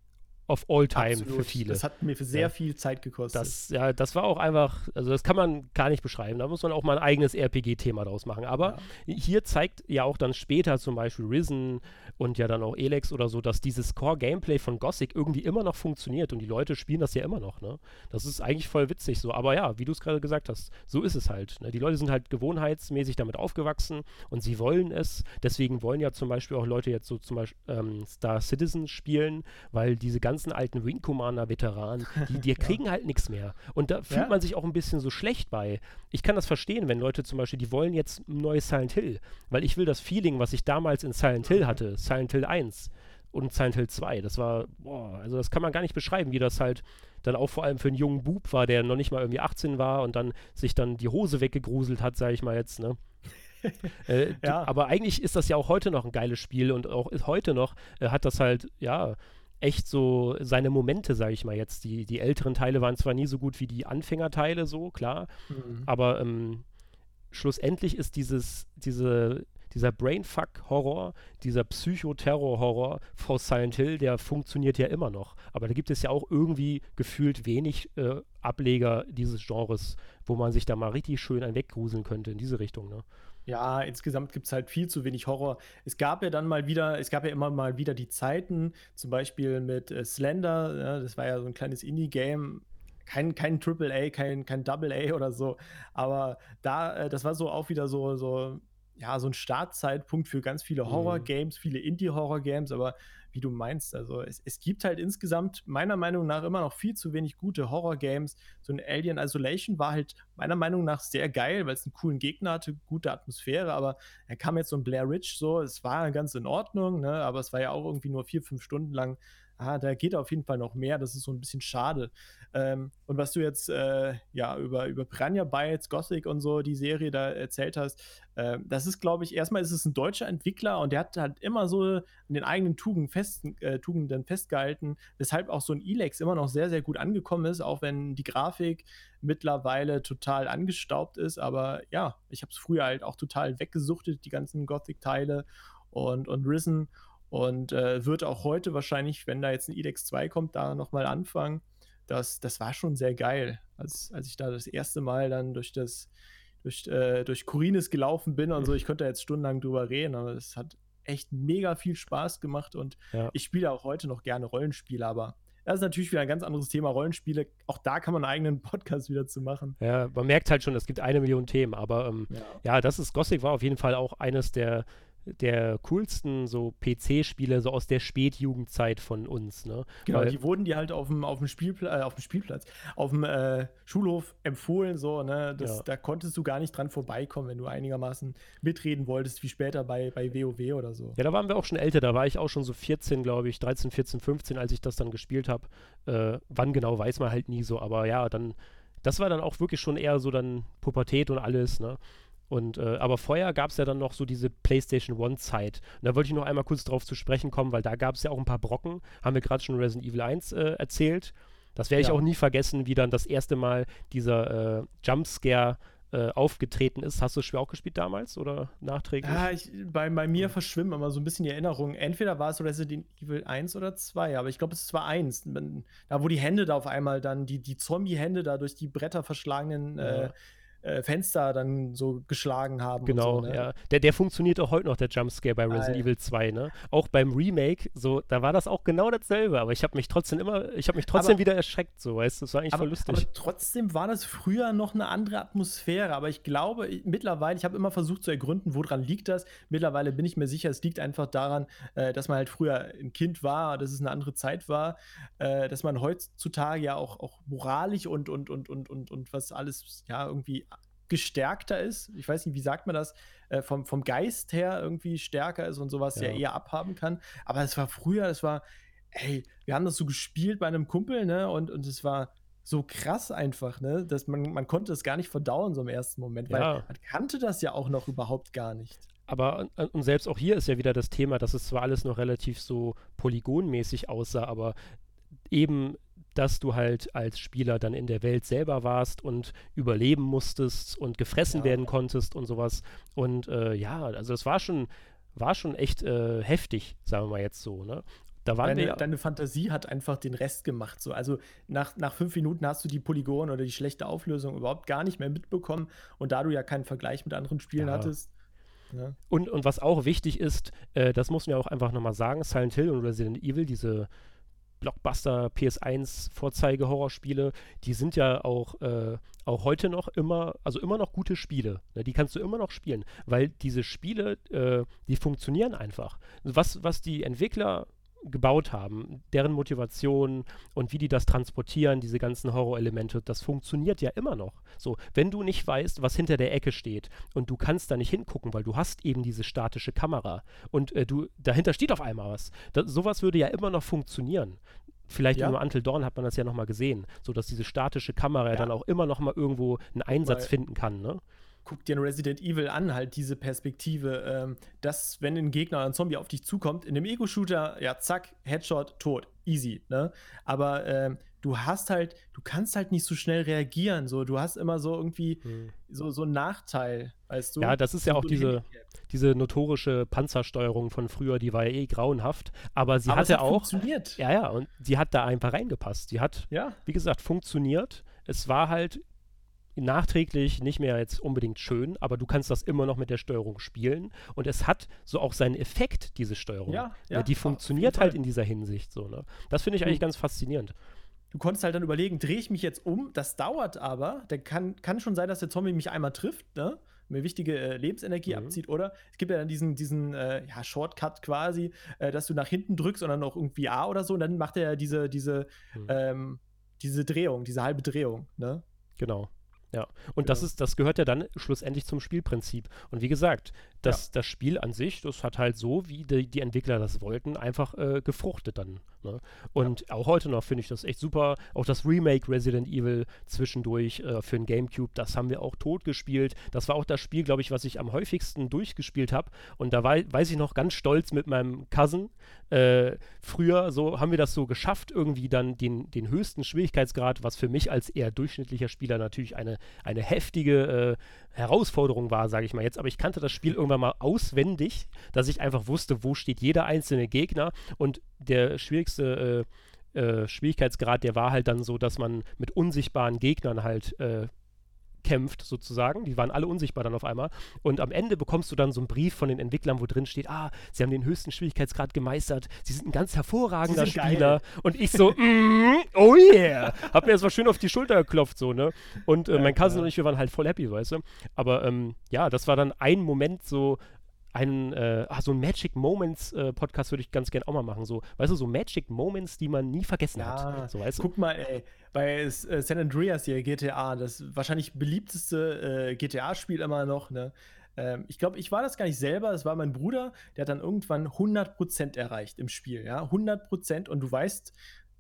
Speaker 1: of all time Absolut. für viele.
Speaker 2: Das hat mir für sehr ja. viel Zeit gekostet.
Speaker 1: Das, ja, das war auch einfach, also das kann man gar nicht beschreiben. Da muss man auch mal ein eigenes RPG-Thema draus machen. Aber ja. hier zeigt ja auch dann später zum Beispiel Risen und ja dann auch Elex oder so, dass dieses Core-Gameplay von Gothic irgendwie immer noch funktioniert und die Leute spielen das ja immer noch. Ne? Das ist eigentlich voll witzig so. Aber ja, wie du es gerade gesagt hast, so ist es halt. Ne? Die Leute sind halt gewohnheitsmäßig damit aufgewachsen und sie wollen es. Deswegen wollen ja zum Beispiel auch Leute jetzt so zum Beispiel ähm, Star Citizen spielen, weil diese ganzen alten Wing Commander-Veteranen, die, die <laughs> <laughs> kriegen ja. halt nichts mehr. Und da fühlt ja. man sich auch ein bisschen so schlecht bei. Ich kann das verstehen, wenn Leute zum Beispiel, die wollen jetzt ein neues Silent Hill, weil ich will das Feeling, was ich damals in Silent Hill hatte, Silent Hill 1 und Silent Hill 2, das war, boah, also das kann man gar nicht beschreiben, wie das halt dann auch vor allem für einen jungen Bub war, der noch nicht mal irgendwie 18 war und dann sich dann die Hose weggegruselt hat, sage ich mal jetzt, ne? <laughs> äh, ja. Aber eigentlich ist das ja auch heute noch ein geiles Spiel und auch heute noch äh, hat das halt, ja, echt so seine Momente, sage ich mal jetzt. Die, die älteren Teile waren zwar nie so gut wie die Anfängerteile, so, klar, mhm. aber ähm, schlussendlich ist dieses, diese, dieser Brainfuck-Horror, dieser Psychoterror-Horror vor Silent Hill, der funktioniert ja immer noch. Aber da gibt es ja auch irgendwie gefühlt wenig äh, Ableger dieses Genres, wo man sich da mal richtig schön ein weggruseln könnte in diese Richtung. Ne?
Speaker 2: Ja, insgesamt gibt es halt viel zu wenig Horror. Es gab ja dann mal wieder, es gab ja immer mal wieder die Zeiten, zum Beispiel mit äh, Slender, ja, das war ja so ein kleines Indie-Game, kein, kein Triple A, kein, kein Double A oder so. Aber da, äh, das war so auch wieder so, so ja, so ein Startzeitpunkt für ganz viele mhm. Horror-Games, viele Indie-Horror-Games, aber wie du meinst, also es, es gibt halt insgesamt meiner Meinung nach immer noch viel zu wenig gute Horror-Games. So ein Alien Isolation war halt meiner Meinung nach sehr geil, weil es einen coolen Gegner hatte, gute Atmosphäre, aber er kam jetzt so ein Blair Witch so, es war ganz in Ordnung, ne, aber es war ja auch irgendwie nur vier, fünf Stunden lang ah, da geht auf jeden Fall noch mehr. Das ist so ein bisschen schade. Ähm, und was du jetzt äh, ja über, über Piranha Bytes, Gothic und so, die Serie da erzählt hast, äh, das ist, glaube ich, erstmal ist es ein deutscher Entwickler und der hat halt immer so an den eigenen Tugenden, fest, äh, Tugenden festgehalten, weshalb auch so ein Elex immer noch sehr, sehr gut angekommen ist, auch wenn die Grafik mittlerweile total angestaubt ist. Aber ja, ich habe es früher halt auch total weggesuchtet, die ganzen Gothic-Teile und, und Risen. Und äh, wird auch heute wahrscheinlich, wenn da jetzt ein IDEX 2 kommt, da nochmal anfangen. Das, das war schon sehr geil, als, als ich da das erste Mal dann durch das, durch, äh, durch Kurines gelaufen bin und so. Ich könnte jetzt stundenlang drüber reden, aber es hat echt mega viel Spaß gemacht und ja. ich spiele auch heute noch gerne Rollenspiele, aber das ist natürlich wieder ein ganz anderes Thema, Rollenspiele. Auch da kann man einen eigenen Podcast wieder zu machen.
Speaker 1: Ja, man merkt halt schon, es gibt eine Million Themen, aber ähm, ja. ja. das ist, Gothic war auf jeden Fall auch eines der der coolsten so PC-Spiele so aus der Spätjugendzeit von uns. Ne?
Speaker 2: Genau, Weil, die wurden die halt auf dem, auf dem, Spielpla äh, auf dem Spielplatz, auf dem äh, Schulhof empfohlen, so, ne? Das, ja. Da konntest du gar nicht dran vorbeikommen, wenn du einigermaßen mitreden wolltest, wie später bei, bei WoW oder so.
Speaker 1: Ja, da waren wir auch schon älter, da war ich auch schon so 14, glaube ich, 13, 14, 15, als ich das dann gespielt habe. Äh, wann genau, weiß man halt nie so, aber ja, dann, das war dann auch wirklich schon eher so dann Pubertät und alles, ne? Und, äh, aber vorher gab es ja dann noch so diese PlayStation One-Zeit. Und da wollte ich noch einmal kurz drauf zu sprechen kommen, weil da gab es ja auch ein paar Brocken. Haben wir gerade schon Resident Evil 1 äh, erzählt. Das werde ich ja. auch nie vergessen, wie dann das erste Mal dieser äh, Jumpscare äh, aufgetreten ist. Hast du das Spiel auch gespielt damals oder nachträglich?
Speaker 2: Ja, ich, bei, bei mir verschwimmen immer so ein bisschen die Erinnerungen. Entweder war es Resident Evil 1 oder 2, aber ich glaube, es war 1. Da, wo die Hände da auf einmal dann, die, die Zombie-Hände da durch die Bretter verschlagenen ja. äh, äh, Fenster dann so geschlagen haben.
Speaker 1: Genau,
Speaker 2: so, ne?
Speaker 1: ja. Der, der funktioniert auch heute noch, der Jumpscare bei Resident ah, Evil 2, ne? Auch beim Remake, so, da war das auch genau dasselbe, aber ich habe mich trotzdem immer, ich habe mich trotzdem aber, wieder erschreckt, so, weißt du, das war eigentlich
Speaker 2: aber,
Speaker 1: voll lustig. Aber
Speaker 2: trotzdem war das früher noch eine andere Atmosphäre, aber ich glaube, mittlerweile, ich habe immer versucht zu ergründen, woran liegt das? Mittlerweile bin ich mir sicher, es liegt einfach daran, äh, dass man halt früher ein Kind war, dass es eine andere Zeit war, äh, dass man heutzutage ja auch, auch moralisch und, und, und, und, und, und was alles, ja, irgendwie gestärkter ist. Ich weiß nicht, wie sagt man das? Äh, vom, vom Geist her irgendwie stärker ist und sowas ja. ja eher abhaben kann. Aber es war früher, es war, ey, wir haben das so gespielt bei einem Kumpel, ne? Und, und es war so krass einfach, ne? Dass man, man konnte es gar nicht verdauen, so im ersten Moment, weil ja. man kannte das ja auch noch überhaupt gar nicht.
Speaker 1: Aber und selbst auch hier ist ja wieder das Thema, dass es zwar alles noch relativ so polygonmäßig aussah, aber eben dass du halt als Spieler dann in der Welt selber warst und überleben musstest und gefressen ja. werden konntest und sowas. Und äh, ja, also das war schon, war schon echt äh, heftig, sagen wir mal jetzt so, ne?
Speaker 2: Da waren deine, wir ja deine Fantasie hat einfach den Rest gemacht. So. Also nach, nach fünf Minuten hast du die Polygone oder die schlechte Auflösung überhaupt gar nicht mehr mitbekommen. Und da du ja keinen Vergleich mit anderen Spielen ja. hattest,
Speaker 1: ja. Und, und was auch wichtig ist, äh, das muss man ja auch einfach nochmal sagen, Silent Hill und Resident Evil, diese Blockbuster PS1 Vorzeige-Horrorspiele, die sind ja auch, äh, auch heute noch immer, also immer noch gute Spiele. Ne? Die kannst du immer noch spielen, weil diese Spiele, äh, die funktionieren einfach. Was, was die Entwickler gebaut haben, deren Motivation und wie die das transportieren, diese ganzen Horrorelemente, das funktioniert ja immer noch. So, wenn du nicht weißt, was hinter der Ecke steht und du kannst da nicht hingucken, weil du hast eben diese statische Kamera und äh, du dahinter steht auf einmal was. Das, sowas würde ja immer noch funktionieren. Vielleicht ja. in Until Dawn hat man das ja nochmal gesehen, so dass diese statische Kamera ja. dann auch immer noch mal irgendwo einen Einsatz weil finden kann, ne?
Speaker 2: Guck dir ein Resident Evil an, halt diese Perspektive, ähm, dass, wenn ein Gegner oder ein Zombie auf dich zukommt, in einem Ego-Shooter, ja, zack, Headshot, tot, easy, ne? Aber ähm, du hast halt, du kannst halt nicht so schnell reagieren, so, du hast immer so irgendwie hm. so, so einen Nachteil, weißt du?
Speaker 1: Ja, das ist ja auch diese, diese notorische Panzersteuerung von früher, die war ja eh grauenhaft, aber sie aber hatte auch,
Speaker 2: funktioniert.
Speaker 1: ja, ja, und sie hat da einfach reingepasst, sie hat, ja. wie gesagt, funktioniert, es war halt nachträglich nicht mehr jetzt unbedingt schön, aber du kannst das immer noch mit der Steuerung spielen und es hat so auch seinen Effekt, diese Steuerung. Ja, ja, die funktioniert halt in dieser Hinsicht so. Ne? Das finde ich eigentlich ganz faszinierend.
Speaker 2: Du konntest halt dann überlegen, drehe ich mich jetzt um, das dauert aber, dann kann, kann schon sein, dass der Zombie mich einmal trifft, ne? mir wichtige äh, Lebensenergie mhm. abzieht. Oder es gibt ja dann diesen, diesen äh, ja, Shortcut quasi, äh, dass du nach hinten drückst und dann noch irgendwie A oder so und dann macht er ja diese, diese, mhm. ähm, diese Drehung, diese halbe Drehung. Ne?
Speaker 1: Genau. Ja, und genau. das ist, das gehört ja dann schlussendlich zum Spielprinzip. Und wie gesagt, das, ja. das Spiel an sich, das hat halt so, wie die, die Entwickler das wollten, einfach äh, gefruchtet dann. Ne? Und ja. auch heute noch finde ich das echt super. Auch das Remake Resident Evil zwischendurch äh, für den Gamecube, das haben wir auch tot gespielt. Das war auch das Spiel, glaube ich, was ich am häufigsten durchgespielt habe. Und da war, weiß ich noch ganz stolz mit meinem Cousin. Äh, früher so haben wir das so geschafft, irgendwie dann den, den höchsten Schwierigkeitsgrad, was für mich als eher durchschnittlicher Spieler natürlich eine, eine heftige äh, Herausforderung war, sage ich mal jetzt. Aber ich kannte das Spiel irgendwann mal auswendig, dass ich einfach wusste, wo steht jeder einzelne Gegner und der schwierigste äh, äh, Schwierigkeitsgrad, der war halt dann so, dass man mit unsichtbaren Gegnern halt äh, kämpft, sozusagen. Die waren alle unsichtbar dann auf einmal. Und am Ende bekommst du dann so einen Brief von den Entwicklern, wo drin steht, ah, sie haben den höchsten Schwierigkeitsgrad gemeistert, sie sind ein ganz hervorragender Spieler. Geil. Und ich so, mm, oh yeah! Hab mir erstmal schön auf die Schulter geklopft, so, ne? Und äh, ja, mein Cousin ja. und ich, wir waren halt voll happy, weißt du? Aber ähm, ja, das war dann ein Moment so, einen, äh, ah, so ein Magic Moments äh, Podcast würde ich ganz gerne auch mal machen. So, weißt du, so Magic Moments, die man nie vergessen ja, hat. So, weißt
Speaker 2: guck du? mal, ey, bei äh, San Andreas hier, GTA, das wahrscheinlich beliebteste äh, GTA-Spiel immer noch, ne? Ähm, ich glaube, ich war das gar nicht selber, es war mein Bruder, der hat dann irgendwann 100% erreicht im Spiel, ja, 100% und du weißt,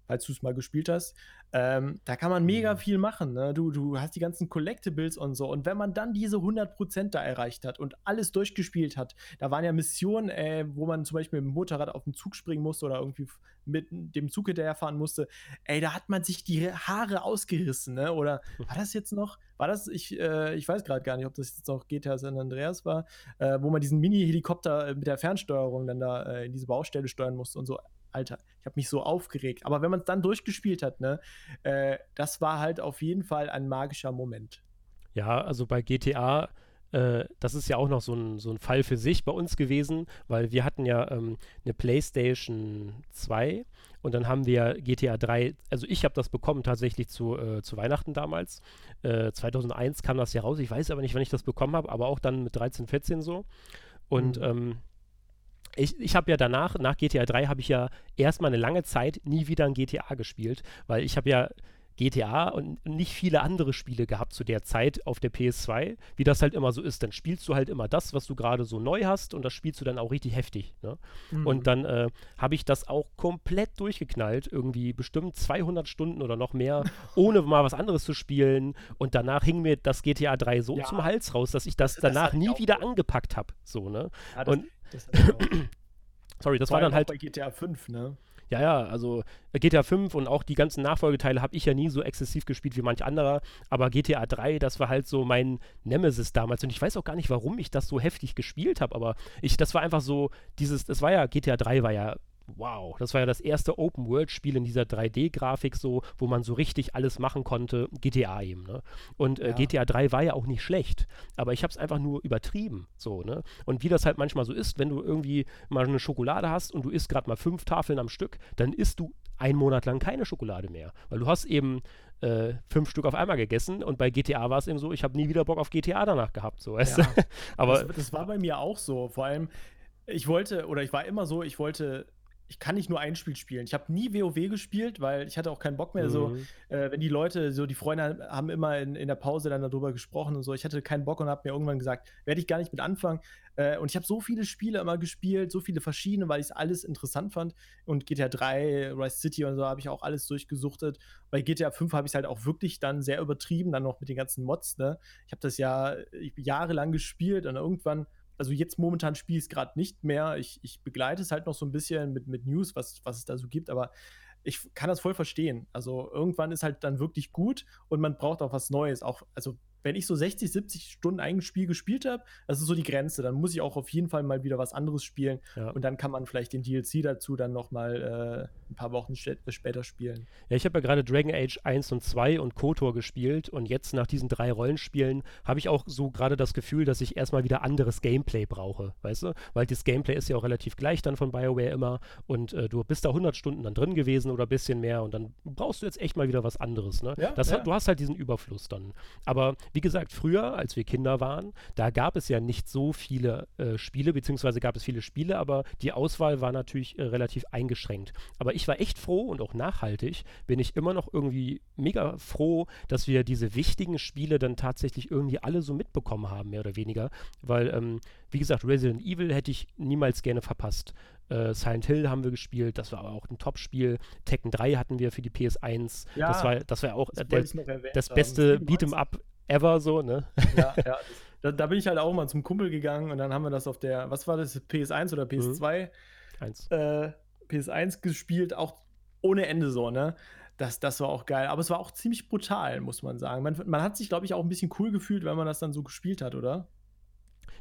Speaker 2: falls du es mal gespielt hast, ähm, da kann man mega mhm. viel machen. Ne? Du, du hast die ganzen Collectibles und so. Und wenn man dann diese 100% da erreicht hat und alles durchgespielt hat, da waren ja Missionen, äh, wo man zum Beispiel mit dem Motorrad auf den Zug springen musste oder irgendwie mit dem Zug hinterherfahren musste. Ey, da hat man sich die Haare ausgerissen. Ne? Oder war das jetzt noch? War das, ich, äh, ich weiß gerade gar nicht, ob das jetzt noch GTA San Andreas war, äh, wo man diesen Mini-Helikopter äh, mit der Fernsteuerung dann da äh, in diese Baustelle steuern musste und so. Alter, ich habe mich so aufgeregt. Aber wenn man es dann durchgespielt hat, ne, äh, das war halt auf jeden Fall ein magischer Moment.
Speaker 1: Ja, also bei GTA, äh, das ist ja auch noch so ein, so ein Fall für sich bei uns gewesen, weil wir hatten ja ähm, eine PlayStation 2 und dann haben wir GTA 3, also ich habe das bekommen tatsächlich zu, äh, zu Weihnachten damals. Äh, 2001 kam das ja raus, ich weiß aber nicht, wann ich das bekommen habe, aber auch dann mit 13, 14 so. Und mhm. ähm, ich, ich habe ja danach, nach GTA 3, habe ich ja erstmal eine lange Zeit nie wieder ein GTA gespielt, weil ich habe ja GTA und nicht viele andere Spiele gehabt zu der Zeit auf der PS2, wie das halt immer so ist. Dann spielst du halt immer das, was du gerade so neu hast und das spielst du dann auch richtig heftig. Ne? Mhm. Und dann äh, habe ich das auch komplett durchgeknallt, irgendwie bestimmt 200 Stunden oder noch mehr, <laughs> ohne mal was anderes zu spielen. Und danach hing mir das GTA 3 so ja. zum Hals raus, dass ich das, das danach nie wieder angepackt habe. So, ne? Ja, das, und das <clears throat> Sorry, das war, war dann halt.
Speaker 2: Bei GTA 5, ne?
Speaker 1: Ja, ja, also äh, GTA 5 und auch die ganzen Nachfolgeteile habe ich ja nie so exzessiv gespielt wie manch anderer, aber GTA 3, das war halt so mein Nemesis damals und ich weiß auch gar nicht, warum ich das so heftig gespielt habe, aber ich, das war einfach so, dieses, das war ja, GTA 3 war ja wow, das war ja das erste Open-World-Spiel in dieser 3D-Grafik so, wo man so richtig alles machen konnte, GTA eben, ne? Und äh, ja. GTA 3 war ja auch nicht schlecht, aber ich habe es einfach nur übertrieben, so, ne? Und wie das halt manchmal so ist, wenn du irgendwie mal eine Schokolade hast und du isst gerade mal fünf Tafeln am Stück, dann isst du einen Monat lang keine Schokolade mehr, weil du hast eben äh, fünf Stück auf einmal gegessen und bei GTA war es eben so, ich habe nie wieder Bock auf GTA danach gehabt, so, weißt ja. du? <laughs>
Speaker 2: aber das, das war bei mir auch so, vor allem ich wollte, oder ich war immer so, ich wollte ich kann nicht nur ein Spiel spielen. Ich habe nie WoW gespielt, weil ich hatte auch keinen Bock mehr. Mhm. So, äh, wenn die Leute, so die Freunde haben immer in, in der Pause dann darüber gesprochen und so. Ich hatte keinen Bock und habe mir irgendwann gesagt, werde ich gar nicht mit anfangen. Äh, und ich habe so viele Spiele immer gespielt, so viele verschiedene, weil ich es alles interessant fand. Und GTA 3, Rise City und so habe ich auch alles durchgesuchtet. Bei GTA 5 habe ich es halt auch wirklich dann sehr übertrieben, dann noch mit den ganzen Mods. Ne? Ich habe das ja äh, jahrelang gespielt und irgendwann also jetzt momentan spiele ich es gerade nicht mehr. Ich, ich begleite es halt noch so ein bisschen mit, mit News, was, was es da so gibt, aber ich kann das voll verstehen. Also irgendwann ist halt dann wirklich gut und man braucht auch was Neues. Auch, also wenn ich so 60, 70 Stunden ein Spiel gespielt habe, das ist so die Grenze. Dann muss ich auch auf jeden Fall mal wieder was anderes spielen. Ja. Und dann kann man vielleicht den DLC dazu dann noch mal äh, ein paar Wochen später spielen.
Speaker 1: Ja, ich habe ja gerade Dragon Age 1 und 2 und KOTOR gespielt. Und jetzt nach diesen drei Rollenspielen habe ich auch so gerade das Gefühl, dass ich erstmal wieder anderes Gameplay brauche. Weißt du? Weil das Gameplay ist ja auch relativ gleich dann von BioWare immer. Und äh, du bist da 100 Stunden dann drin gewesen oder ein bisschen mehr. Und dann brauchst du jetzt echt mal wieder was anderes. Ne? Ja, das, ja. Du hast halt diesen Überfluss dann. Aber wie gesagt, früher, als wir Kinder waren, da gab es ja nicht so viele äh, Spiele, beziehungsweise gab es viele Spiele, aber die Auswahl war natürlich äh, relativ eingeschränkt. Aber ich war echt froh und auch nachhaltig bin ich immer noch irgendwie mega froh, dass wir diese wichtigen Spiele dann tatsächlich irgendwie alle so mitbekommen haben, mehr oder weniger. Weil, ähm, wie gesagt, Resident Evil hätte ich niemals gerne verpasst. Äh, Silent Hill haben wir gespielt, das war aber auch ein Top-Spiel. Tekken 3 hatten wir für die PS1. Ja, das war, das war auch das, der, das beste Beat'em Up ever so, ne? Ja,
Speaker 2: ja. <laughs> Da, da, bin ich halt auch mal zum Kumpel gegangen und dann haben wir das auf der, was war das, PS1 oder PS2? Mhm. Eins. Äh, PS1 gespielt, auch ohne Ende so, ne? Das, das war auch geil. Aber es war auch ziemlich brutal, muss man sagen. Man, man hat sich, glaube ich, auch ein bisschen cool gefühlt, wenn man das dann so gespielt hat, oder?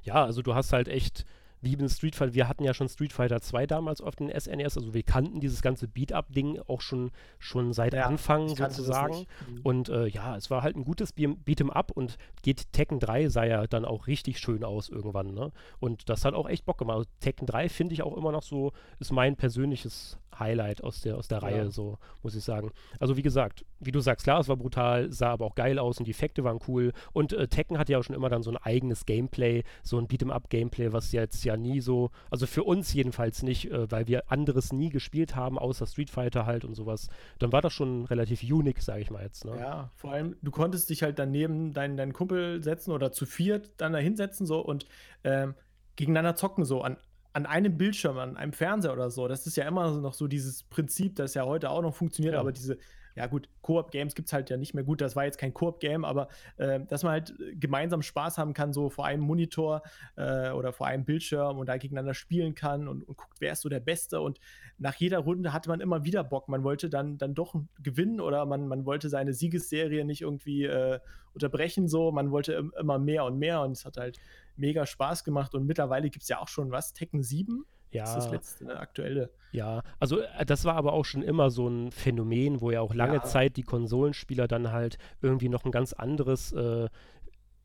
Speaker 1: Ja, also du hast halt echt wie in Street Fighter, wir hatten ja schon Street Fighter 2 damals auf den SNES, also wir kannten dieses ganze Beat-Up-Ding auch schon, schon seit ja, Anfang sozusagen. Mhm. Und äh, ja, es war halt ein gutes Beat'em Up und geht Tekken 3 sah ja dann auch richtig schön aus irgendwann, ne? Und das hat auch echt Bock gemacht. Also Tekken 3 finde ich auch immer noch so, ist mein persönliches Highlight aus der, aus der ja. Reihe, so muss ich sagen. Also wie gesagt, wie du sagst, klar, es war brutal, sah aber auch geil aus und die Effekte waren cool. Und äh, Tekken hat ja auch schon immer dann so ein eigenes Gameplay, so ein Beat'em-up-Gameplay, was jetzt ja nie so, also für uns jedenfalls nicht, äh, weil wir anderes nie gespielt haben, außer Street Fighter halt und sowas. Dann war das schon relativ unique, sage ich mal jetzt. Ne?
Speaker 2: Ja, vor allem, du konntest dich halt daneben deinen, deinen Kumpel setzen oder zu viert dann da hinsetzen so und ähm, gegeneinander zocken so an an einem Bildschirm, an einem Fernseher oder so. Das ist ja immer noch so dieses Prinzip, das ja heute auch noch funktioniert, ja. aber diese, ja gut, Koop-Games gibt es halt ja nicht mehr gut. Das war jetzt kein Koop-Game, aber äh, dass man halt gemeinsam Spaß haben kann, so vor einem Monitor äh, oder vor einem Bildschirm und da gegeneinander spielen kann und, und, guckt, wer ist so der Beste. Und nach jeder Runde hatte man immer wieder Bock. Man wollte dann, dann doch gewinnen oder man, man wollte seine Siegesserie nicht irgendwie äh, unterbrechen. So, man wollte immer mehr und mehr und es hat halt mega Spaß gemacht und mittlerweile gibt es ja auch schon was, Tekken 7.
Speaker 1: Ja.
Speaker 2: Das ist das letzte, ne, aktuelle.
Speaker 1: Ja, also äh, das war aber auch schon immer so ein Phänomen, wo ja auch lange ja. Zeit die Konsolenspieler dann halt irgendwie noch ein ganz anderes äh,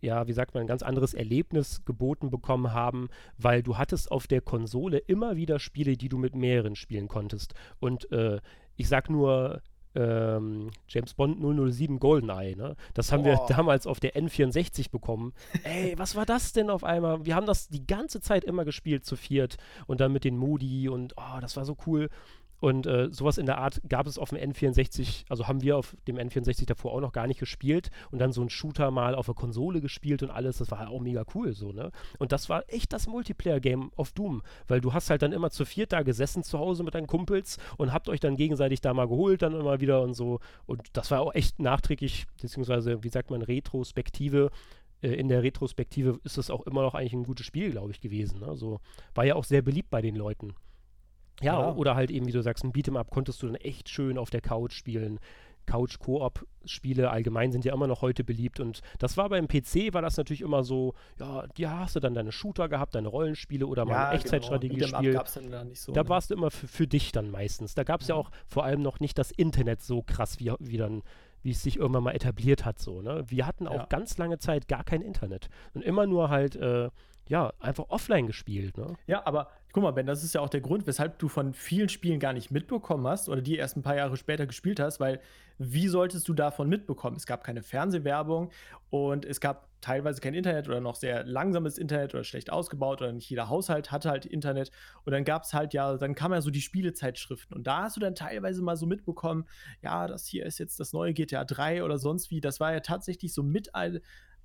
Speaker 1: ja, wie sagt man, ein ganz anderes Erlebnis geboten bekommen haben, weil du hattest auf der Konsole immer wieder Spiele, die du mit mehreren spielen konntest. Und äh, ich sag nur ähm, James Bond 007 Goldeneye, ne? Das haben oh. wir damals auf der N64 bekommen. Ey, was war das denn auf einmal? Wir haben das die ganze Zeit immer gespielt zu viert und dann mit den Moody und oh, das war so cool. Und äh, sowas in der Art gab es auf dem N64, also haben wir auf dem N64 davor auch noch gar nicht gespielt und dann so ein Shooter mal auf der Konsole gespielt und alles, das war halt auch mega cool so, ne? Und das war echt das Multiplayer-Game auf Doom, weil du hast halt dann immer zu viert da gesessen zu Hause mit deinen Kumpels und habt euch dann gegenseitig da mal geholt, dann immer wieder und so. Und das war auch echt nachträglich, beziehungsweise, wie sagt man, Retrospektive äh, in der Retrospektive ist es auch immer noch eigentlich ein gutes Spiel, glaube ich, gewesen. Also war ja auch sehr beliebt bei den Leuten. Ja, ja, oder halt eben, wie du sagst, ein Beat'em Up konntest du dann echt schön auf der Couch spielen. Couch-Koop-Spiele allgemein sind ja immer noch heute beliebt und das war beim PC, war das natürlich immer so, ja, ja, hast du dann deine Shooter gehabt, deine Rollenspiele oder mal ja, ein Echtzeitstrategiespiel. Genau. Da, so, da ne? warst du immer für, für, dich dann meistens. Da gab es ja. ja. auch vor allem noch nicht das Internet so krass wie, wie dann wie es sich irgendwann mal etabliert hat, so, ne? Wir hatten auch ja. ganz lange Zeit gar kein Internet und immer nur halt, äh, ja, einfach offline gespielt, ne?
Speaker 2: Ja, aber guck mal, Ben, das ist ja auch der Grund, weshalb du von vielen Spielen gar nicht mitbekommen hast oder die erst ein paar Jahre später gespielt hast, weil wie solltest du davon mitbekommen? Es gab keine Fernsehwerbung und es gab teilweise kein Internet oder noch sehr langsames Internet oder schlecht ausgebaut oder nicht jeder Haushalt hatte halt Internet und dann gab es halt ja, dann kamen ja so die Spielezeitschriften und da hast du dann teilweise mal so mitbekommen, ja, das hier ist jetzt das neue GTA 3 oder sonst wie, das war ja tatsächlich so mit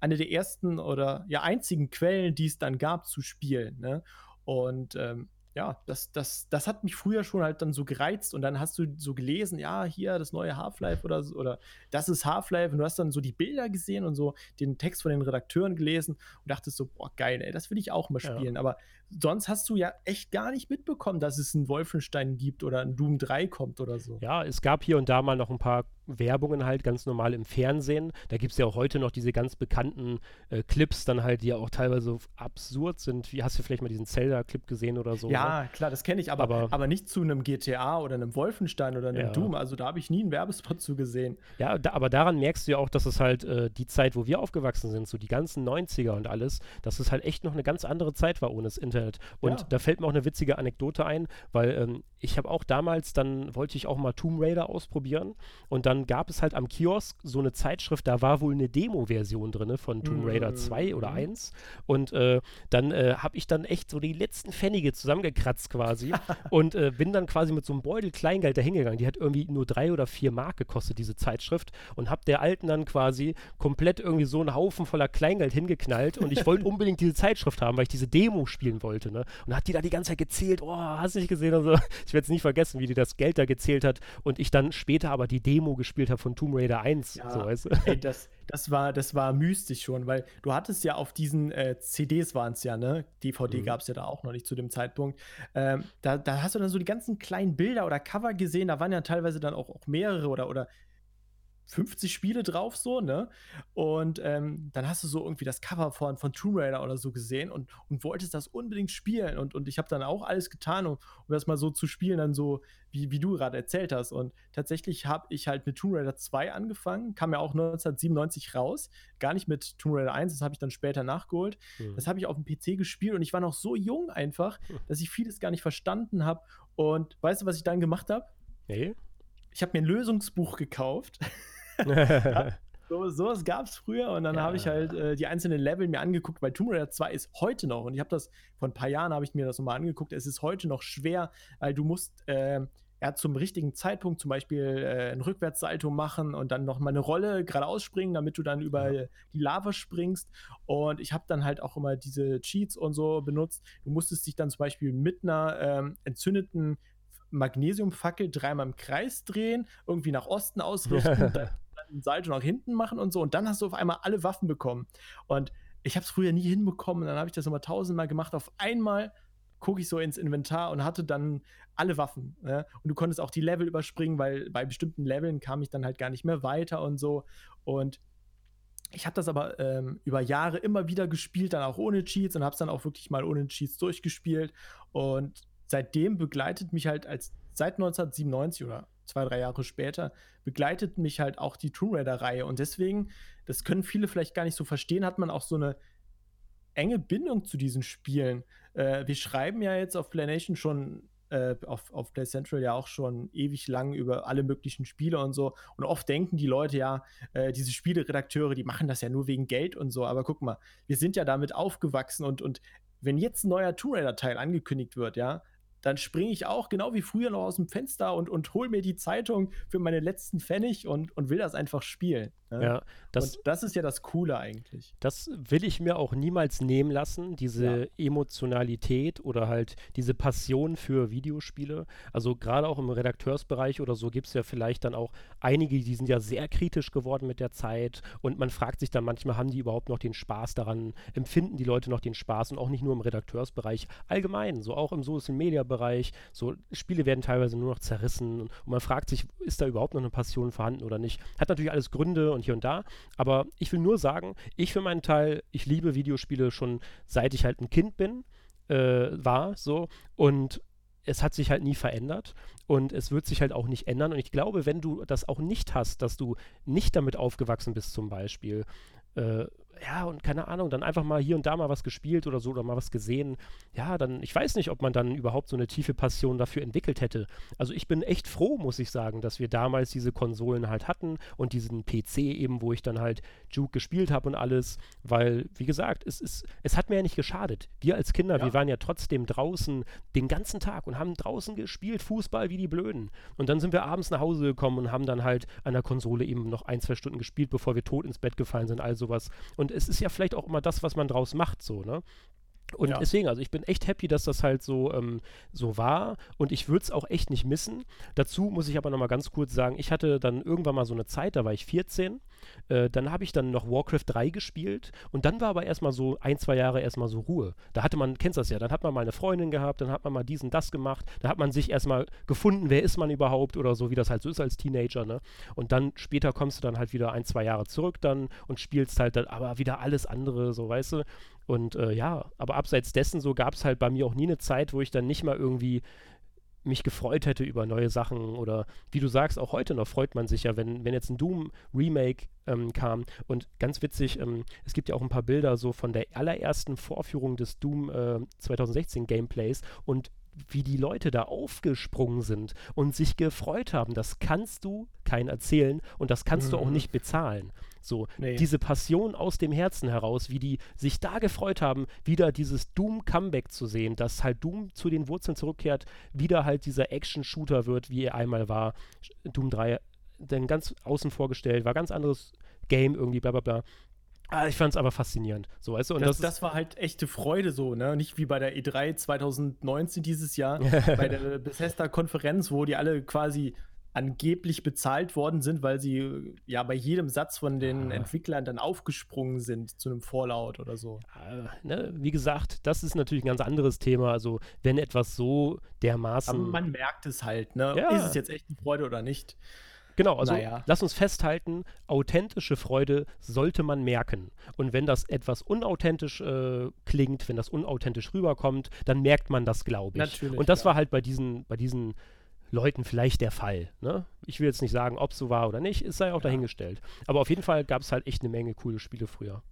Speaker 2: eine der ersten oder ja einzigen Quellen, die es dann gab zu spielen. Ne? Und ähm, ja, das, das, das hat mich früher schon halt dann so gereizt und dann hast du so gelesen, ja, hier das neue Half-Life oder, oder das ist Half-Life und du hast dann so die Bilder gesehen und so den Text von den Redakteuren gelesen und dachtest so, boah, geil, ey, das will ich auch mal spielen. Ja. Aber sonst hast du ja echt gar nicht mitbekommen, dass es ein Wolfenstein gibt oder ein Doom 3 kommt oder so.
Speaker 1: Ja, es gab hier und da mal noch ein paar Werbungen halt ganz normal im Fernsehen. Da gibt es ja auch heute noch diese ganz bekannten äh, Clips, dann halt, die ja auch teilweise absurd sind. Wie hast du vielleicht mal diesen Zelda-Clip gesehen oder so?
Speaker 2: Ja, ne? klar, das kenne ich, aber, aber, aber, nicht zu einem GTA oder einem Wolfenstein oder einem ja. Doom. Also da habe ich nie einen Werbespot zu gesehen.
Speaker 1: Ja, da, aber daran merkst du ja auch, dass es halt äh, die Zeit, wo wir aufgewachsen sind, so die ganzen 90er und alles, dass es halt echt noch eine ganz andere Zeit war ohne das Internet. Internet. Und ja. da fällt mir auch eine witzige Anekdote ein, weil ähm, ich habe auch damals, dann wollte ich auch mal Tomb Raider ausprobieren und dann gab es halt am Kiosk so eine Zeitschrift, da war wohl eine Demo-Version drin von Tomb mhm. Raider 2 oder 1 und äh, dann äh, habe ich dann echt so die letzten Pfennige zusammengekratzt quasi <laughs> und äh, bin dann quasi mit so einem Beutel Kleingeld dahingegangen. Die hat irgendwie nur drei oder vier Mark gekostet, diese Zeitschrift und habe der Alten dann quasi komplett irgendwie so einen Haufen voller Kleingeld hingeknallt und ich wollte <laughs> unbedingt diese Zeitschrift haben, weil ich diese Demo spielen wollte, ne? Und hat die da die ganze Zeit gezählt, oh, hast du nicht gesehen und so. <laughs> Ich werde es nicht vergessen, wie die das Geld da gezählt hat und ich dann später aber die Demo gespielt habe von Tomb Raider 1. Ja, so, weißt du?
Speaker 2: ey, <laughs> das, das, war, das war mystisch schon, weil du hattest ja auf diesen äh, CDs waren es ja, ne? DVD mhm. gab es ja da auch noch nicht zu dem Zeitpunkt. Ähm, da, da hast du dann so die ganzen kleinen Bilder oder Cover gesehen, da waren ja teilweise dann auch, auch mehrere oder, oder 50 Spiele drauf, so, ne? Und ähm, dann hast du so irgendwie das Cover von, von Tomb Raider oder so gesehen und, und wolltest das unbedingt spielen. Und, und ich habe dann auch alles getan, um, um das mal so zu spielen, dann so, wie, wie du gerade erzählt hast. Und tatsächlich habe ich halt mit Tomb Raider 2 angefangen, kam ja auch 1997 raus. Gar nicht mit Tomb Raider 1, das habe ich dann später nachgeholt. Mhm. Das habe ich auf dem PC gespielt und ich war noch so jung einfach, mhm. dass ich vieles gar nicht verstanden habe. Und weißt du, was ich dann gemacht habe?
Speaker 1: Nee.
Speaker 2: Ich habe mir ein Lösungsbuch gekauft. <laughs> <laughs> ja, <laughs> so, sowas gab es früher und dann ja. habe ich halt äh, die einzelnen Level mir angeguckt, weil Tomb Raider 2 ist heute noch, und ich habe das vor ein paar Jahren, habe ich mir das nochmal angeguckt, es ist heute noch schwer, weil du musst äh, ja, zum richtigen Zeitpunkt zum Beispiel äh, ein Rückwärtssalto machen und dann nochmal eine Rolle geradeaus springen, damit du dann über ja. die Lava springst. Und ich habe dann halt auch immer diese Cheats und so benutzt. Du musstest dich dann zum Beispiel mit einer ähm, entzündeten Magnesiumfackel dreimal im Kreis drehen, irgendwie nach Osten ausrichten, dann ein Salto nach hinten machen und so. Und dann hast du auf einmal alle Waffen bekommen. Und ich habe es früher nie hinbekommen. Dann habe ich das nochmal tausendmal gemacht. Auf einmal gucke ich so ins Inventar und hatte dann alle Waffen. Ne? Und du konntest auch die Level überspringen, weil bei bestimmten Leveln kam ich dann halt gar nicht mehr weiter und so. Und ich habe das aber ähm, über Jahre immer wieder gespielt, dann auch ohne Cheats und habe es dann auch wirklich mal ohne Cheats durchgespielt. Und seitdem begleitet mich halt als seit 1997 oder zwei, drei Jahre später, begleitet mich halt auch die Tomb Raider-Reihe. Und deswegen, das können viele vielleicht gar nicht so verstehen, hat man auch so eine enge Bindung zu diesen Spielen. Äh, wir schreiben ja jetzt auf PlayNation schon, äh, auf, auf Play Central ja auch schon ewig lang über alle möglichen Spiele und so. Und oft denken die Leute ja, äh, diese Spieleredakteure, die machen das ja nur wegen Geld und so. Aber guck mal, wir sind ja damit aufgewachsen und, und wenn jetzt ein neuer Tomb Raider-Teil angekündigt wird, ja, dann springe ich auch genau wie früher noch aus dem Fenster und, und hole mir die Zeitung für meine letzten Pfennig und, und will das einfach spielen.
Speaker 1: Ne? Ja,
Speaker 2: das, und das ist ja das Coole eigentlich.
Speaker 1: Das will ich mir auch niemals nehmen lassen, diese ja. Emotionalität oder halt diese Passion für Videospiele. Also gerade auch im Redakteursbereich oder so gibt es ja vielleicht dann auch einige, die sind ja sehr kritisch geworden mit der Zeit und man fragt sich dann manchmal, haben die überhaupt noch den Spaß daran, empfinden die Leute noch den Spaß und auch nicht nur im Redakteursbereich, allgemein, so auch im Social Media Multiplayer-Bereich. So, Spiele werden teilweise nur noch zerrissen und man fragt sich, ist da überhaupt noch eine Passion vorhanden oder nicht? Hat natürlich alles Gründe und hier und da, aber ich will nur sagen, ich für meinen Teil, ich liebe Videospiele schon seit ich halt ein Kind bin, äh, war so und es hat sich halt nie verändert und es wird sich halt auch nicht ändern. Und ich glaube, wenn du das auch nicht hast, dass du nicht damit aufgewachsen bist zum Beispiel, äh, ja, und keine Ahnung, dann einfach mal hier und da mal was gespielt oder so oder mal was gesehen. Ja, dann, ich weiß nicht, ob man dann überhaupt so eine tiefe Passion dafür entwickelt hätte. Also ich bin echt froh, muss ich sagen, dass wir damals diese Konsolen halt hatten und diesen PC eben, wo ich dann halt Juke gespielt habe und alles, weil, wie gesagt, es, ist, es hat mir ja nicht geschadet. Wir als Kinder, ja. wir waren ja trotzdem draußen den ganzen Tag und haben draußen gespielt, Fußball wie die Blöden. Und dann sind wir abends nach Hause gekommen und haben dann halt an der Konsole eben noch ein, zwei Stunden gespielt, bevor wir tot ins Bett gefallen sind, all sowas. Und und es ist ja vielleicht auch immer das, was man draus macht, so, ne? Und ja. deswegen, also ich bin echt happy, dass das halt so, ähm, so war und ich würde es auch echt nicht missen. Dazu muss ich aber nochmal ganz kurz sagen, ich hatte dann irgendwann mal so eine Zeit, da war ich 14, äh, dann habe ich dann noch Warcraft 3 gespielt und dann war aber erstmal so ein, zwei Jahre erstmal so Ruhe. Da hatte man, kennst das ja, dann hat man mal eine Freundin gehabt, dann hat man mal dies und das gemacht, da hat man sich erstmal gefunden, wer ist man überhaupt oder so, wie das halt so ist als Teenager, ne? Und dann später kommst du dann halt wieder ein, zwei Jahre zurück dann und spielst halt dann aber wieder alles andere, so weißt du. Und äh, ja, aber abseits dessen so gab es halt bei mir auch nie eine Zeit, wo ich dann nicht mal irgendwie mich gefreut hätte über neue Sachen oder wie du sagst, auch heute noch freut man sich ja, wenn, wenn jetzt ein Doom-Remake ähm, kam und ganz witzig, ähm, es gibt ja auch ein paar Bilder so von der allerersten Vorführung des Doom äh, 2016 Gameplays und wie die Leute da aufgesprungen sind und sich gefreut haben, das kannst du keinen erzählen und das kannst mhm. du auch mhm. nicht bezahlen. So, nee. diese Passion aus dem Herzen heraus, wie die sich da gefreut haben, wieder dieses Doom-Comeback zu sehen, dass halt Doom zu den Wurzeln zurückkehrt, wieder halt dieser Action-Shooter wird, wie er einmal war. Doom 3 dann ganz außen vorgestellt, war ganz anderes Game irgendwie, bla bla bla. Ah, ich fand es aber faszinierend. So, weißt du?
Speaker 2: Und das, das, das, war halt echte Freude so, ne? Nicht wie bei der E3 2019 dieses Jahr, <laughs> bei der Bethesda-Konferenz, wo die alle quasi angeblich bezahlt worden sind, weil sie ja bei jedem Satz von den ja. Entwicklern dann aufgesprungen sind zu einem Fallout oder so.
Speaker 1: Ja, ne, wie gesagt, das ist natürlich ein ganz anderes Thema. Also, wenn etwas so dermaßen. Aber
Speaker 2: man merkt es halt, ne? Ja. Ist es jetzt echt eine Freude oder nicht?
Speaker 1: Genau, also naja. lass uns festhalten, authentische Freude sollte man merken. Und wenn das etwas unauthentisch äh, klingt, wenn das unauthentisch rüberkommt, dann merkt man das, glaube ich. Natürlich, Und das ja. war halt bei diesen, bei diesen Leuten vielleicht der Fall. Ne? Ich will jetzt nicht sagen, ob es so war oder nicht, es sei auch ja. dahingestellt. Aber auf jeden Fall gab es halt echt eine Menge coole Spiele früher.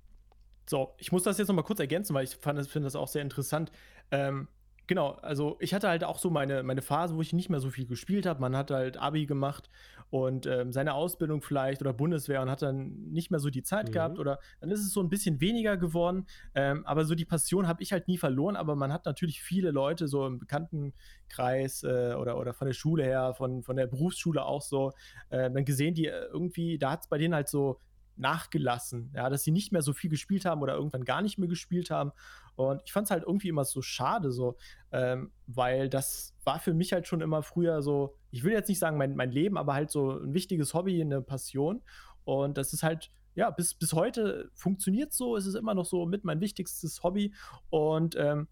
Speaker 2: So, ich muss das jetzt noch mal kurz ergänzen, weil ich finde das auch sehr interessant. Ähm, Genau, also ich hatte halt auch so meine, meine Phase, wo ich nicht mehr so viel gespielt habe. Man hat halt Abi gemacht und ähm, seine Ausbildung vielleicht oder Bundeswehr und hat dann nicht mehr so die Zeit mhm. gehabt oder dann ist es so ein bisschen weniger geworden. Ähm, aber so die Passion habe ich halt nie verloren, aber man hat natürlich viele Leute so im Bekanntenkreis äh, oder, oder von der Schule her, von, von der Berufsschule auch so, äh, dann gesehen, die äh, irgendwie, da hat es bei denen halt so nachgelassen, ja, dass sie nicht mehr so viel gespielt haben oder irgendwann gar nicht mehr gespielt haben. Und ich fand es halt irgendwie immer so schade, so, ähm, weil das war für mich halt schon immer früher so, ich will jetzt nicht sagen mein, mein Leben, aber halt so ein wichtiges Hobby, eine Passion. Und das ist halt, ja, bis, bis heute funktioniert so, es ist immer noch so mit mein wichtigstes Hobby. Und ähm,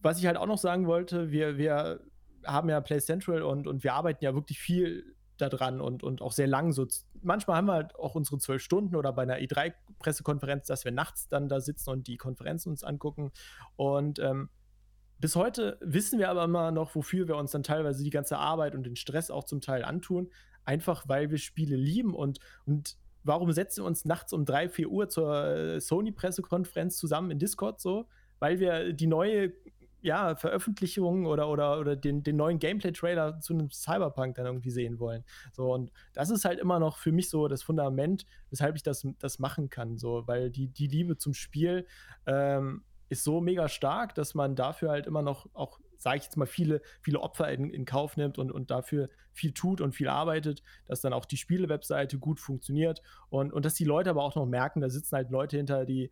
Speaker 2: was ich halt auch noch sagen wollte, wir, wir haben ja Play Central und, und wir arbeiten ja wirklich viel dran und, und auch sehr lang. So, manchmal haben wir halt auch unsere zwölf Stunden oder bei einer E3-Pressekonferenz, dass wir nachts dann da sitzen und die Konferenz uns angucken. Und ähm, bis heute wissen wir aber immer noch, wofür wir uns dann teilweise die ganze Arbeit und den Stress auch zum Teil antun. Einfach weil wir Spiele lieben und, und warum setzen wir uns nachts um drei, vier Uhr zur äh, Sony-Pressekonferenz zusammen in Discord so? Weil wir die neue ja, Veröffentlichungen oder, oder, oder den, den neuen Gameplay-Trailer zu einem Cyberpunk dann irgendwie sehen wollen. So, und das ist halt immer noch für mich so das Fundament, weshalb ich das, das machen kann. So, weil die, die Liebe zum Spiel ähm, ist so mega stark, dass man dafür halt immer noch auch, sage ich jetzt mal, viele, viele Opfer in, in Kauf nimmt und, und dafür viel tut und viel arbeitet, dass dann auch die Spiele-Webseite gut funktioniert und, und dass die Leute aber auch noch merken, da sitzen halt Leute hinter, die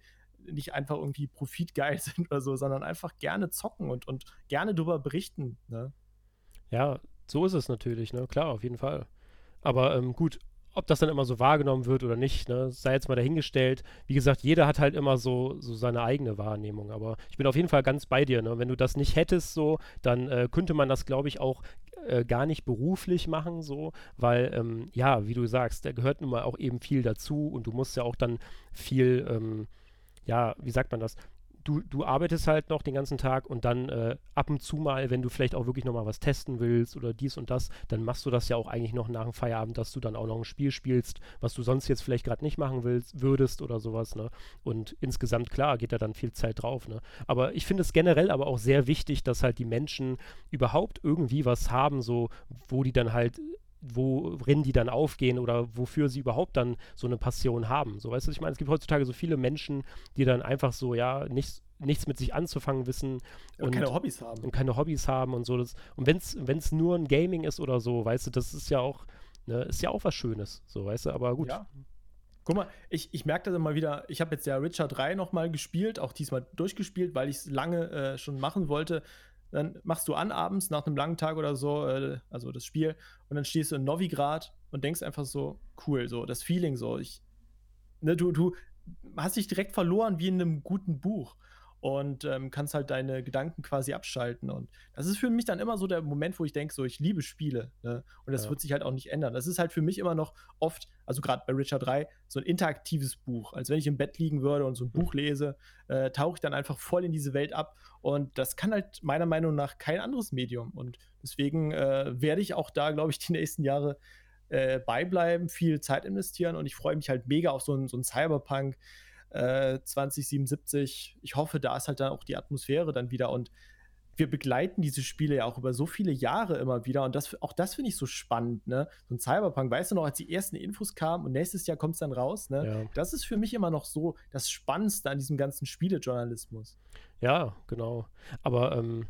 Speaker 2: nicht einfach irgendwie profitgeil <laughs> sind oder so, sondern einfach gerne zocken und, und gerne darüber berichten. Ne?
Speaker 1: Ja, so ist es natürlich, ne? Klar, auf jeden Fall. Aber ähm, gut, ob das dann immer so wahrgenommen wird oder nicht, ne, sei jetzt mal dahingestellt. Wie gesagt, jeder hat halt immer so, so seine eigene Wahrnehmung. Aber ich bin auf jeden Fall ganz bei dir. Ne? Wenn du das nicht hättest, so, dann äh, könnte man das, glaube ich, auch äh, gar nicht beruflich machen, so, weil, ähm, ja, wie du sagst, da gehört nun mal auch eben viel dazu und du musst ja auch dann viel, ähm, ja, wie sagt man das? du, du arbeitest halt noch den ganzen Tag und dann äh, ab und zu mal, wenn du vielleicht auch wirklich nochmal was testen willst oder dies und das, dann machst du das ja auch eigentlich noch nach dem Feierabend, dass du dann auch noch ein Spiel spielst, was du sonst jetzt vielleicht gerade nicht machen willst, würdest oder sowas, ne? Und insgesamt, klar, geht da dann viel Zeit drauf, ne? Aber ich finde es generell aber auch sehr wichtig, dass halt die Menschen überhaupt irgendwie was haben, so, wo die dann halt worin die dann aufgehen oder wofür sie überhaupt dann so eine Passion haben. So, weißt du, ich meine, es gibt heutzutage so viele Menschen, die dann einfach so, ja, nichts, nichts mit sich anzufangen wissen
Speaker 2: und, und keine Hobbys haben.
Speaker 1: Und keine Hobbys haben und so. Das, und wenn es nur ein Gaming ist oder so, weißt du, das ist ja auch, ne, ist ja auch was Schönes, so, weißt du, aber gut. Ja.
Speaker 2: Guck mal, ich, ich merke das immer wieder, ich habe jetzt ja Richard 3 nochmal gespielt, auch diesmal durchgespielt, weil ich es lange äh, schon machen wollte dann machst du an abends nach einem langen Tag oder so, äh, also das Spiel, und dann stehst du in Novigrad und denkst einfach so, cool, so, das Feeling so, ich, ne, du, du hast dich direkt verloren wie in einem guten Buch und ähm, kannst halt deine Gedanken quasi abschalten. Und das ist für mich dann immer so der Moment, wo ich denke, so, ich liebe Spiele. Ne? Und das ja. wird sich halt auch nicht ändern. Das ist halt für mich immer noch oft, also gerade bei Richard 3, so ein interaktives Buch. Als wenn ich im Bett liegen würde und so ein Buch lese, äh, tauche ich dann einfach voll in diese Welt ab. Und das kann halt meiner Meinung nach kein anderes Medium. Und deswegen äh, werde ich auch da, glaube ich, die nächsten Jahre äh, beibleiben, viel Zeit investieren. Und ich freue mich halt mega auf so ein, so ein Cyberpunk 2077. Äh, ich hoffe, da ist halt dann auch die Atmosphäre dann wieder und wir begleiten diese Spiele ja auch über so viele Jahre immer wieder und das, auch das finde ich so spannend, ne? So ein Cyberpunk, weißt du noch, als die ersten Infos kamen und nächstes Jahr kommt es dann raus, ne? Ja. Das ist für mich immer noch so das Spannendste an diesem ganzen Spielejournalismus.
Speaker 1: Ja, genau. Aber ähm,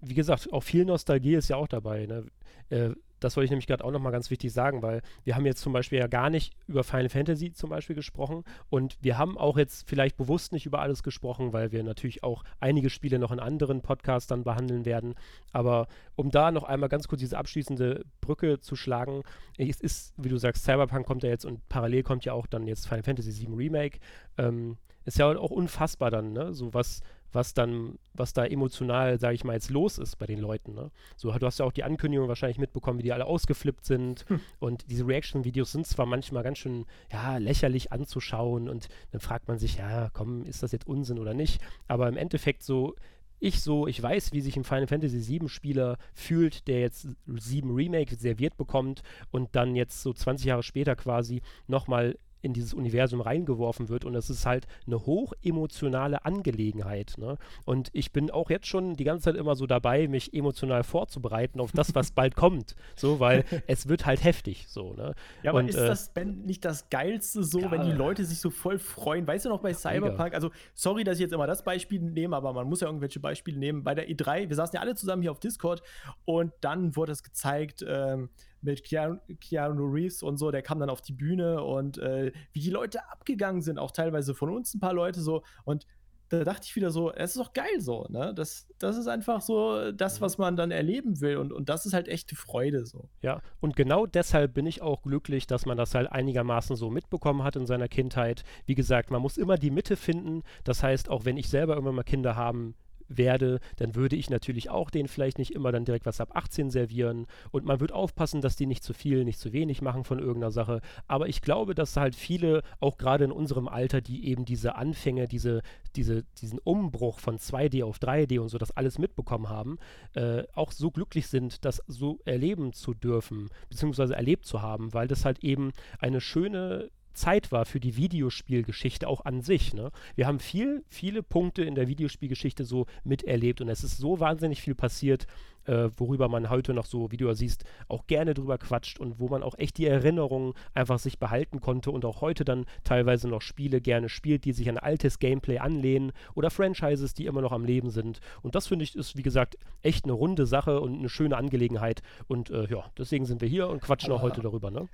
Speaker 1: wie gesagt, auch viel Nostalgie ist ja auch dabei, ne? Äh, das wollte ich nämlich gerade auch nochmal ganz wichtig sagen, weil wir haben jetzt zum Beispiel ja gar nicht über Final Fantasy zum Beispiel gesprochen und wir haben auch jetzt vielleicht bewusst nicht über alles gesprochen, weil wir natürlich auch einige Spiele noch in anderen Podcasts dann behandeln werden. Aber um da noch einmal ganz kurz diese abschließende Brücke zu schlagen, es ist, wie du sagst, Cyberpunk kommt ja jetzt und parallel kommt ja auch dann jetzt Final Fantasy VII Remake. Ähm, ist ja auch unfassbar dann, ne? So was, was dann, was da emotional, sage ich mal, jetzt los ist bei den Leuten. Ne? So, du hast ja auch die Ankündigung wahrscheinlich mitbekommen, wie die alle ausgeflippt sind. Hm. Und diese Reaction-Videos sind zwar manchmal ganz schön, ja, lächerlich anzuschauen und dann fragt man sich, ja, komm, ist das jetzt Unsinn oder nicht? Aber im Endeffekt so, ich so, ich weiß, wie sich ein Final Fantasy VII Spieler fühlt, der jetzt 7 Remake serviert bekommt und dann jetzt so 20 Jahre später quasi nochmal in dieses Universum reingeworfen wird und es ist halt eine hoch emotionale Angelegenheit. Ne? Und ich bin auch jetzt schon die ganze Zeit immer so dabei, mich emotional vorzubereiten auf das, was <laughs> bald kommt. So, weil es wird halt heftig. So, ne?
Speaker 2: Ja, aber und, ist äh, das Ben nicht das Geilste so, ja, wenn die Leute sich so voll freuen? Weißt du noch bei Cyberpunk? Mega. Also, sorry, dass ich jetzt immer das Beispiel nehme, aber man muss ja irgendwelche Beispiele nehmen. Bei der E3, wir saßen ja alle zusammen hier auf Discord und dann wurde es gezeigt, ähm, mit Keanu, Keanu, Reeves und so, der kam dann auf die Bühne und äh, wie die Leute abgegangen sind, auch teilweise von uns ein paar Leute so und da dachte ich wieder so, es ist doch geil so, ne? Das, das ist einfach so das, was man dann erleben will und, und das ist halt echte Freude so.
Speaker 1: Ja, und genau deshalb bin ich auch glücklich, dass man das halt einigermaßen so mitbekommen hat in seiner Kindheit. Wie gesagt, man muss immer die Mitte finden. Das heißt, auch wenn ich selber immer mal Kinder haben werde, dann würde ich natürlich auch denen vielleicht nicht immer dann direkt was ab 18 servieren und man wird aufpassen, dass die nicht zu viel, nicht zu wenig machen von irgendeiner Sache. Aber ich glaube, dass halt viele, auch gerade in unserem Alter, die eben diese Anfänge, diese, diese, diesen Umbruch von 2D auf 3D und so das alles mitbekommen haben, äh, auch so glücklich sind, das so erleben zu dürfen, beziehungsweise erlebt zu haben, weil das halt eben eine schöne Zeit war für die Videospielgeschichte auch an sich. Ne? Wir haben viel, viele Punkte in der Videospielgeschichte so miterlebt und es ist so wahnsinnig viel passiert, äh, worüber man heute noch so, wie du ja siehst, auch gerne drüber quatscht und wo man auch echt die Erinnerungen einfach sich behalten konnte und auch heute dann teilweise noch Spiele gerne spielt, die sich an altes Gameplay anlehnen oder Franchises, die immer noch am Leben sind. Und das finde ich ist, wie gesagt, echt eine runde Sache und eine schöne Angelegenheit. Und äh, ja, deswegen sind wir hier und quatschen auch heute darüber, ne?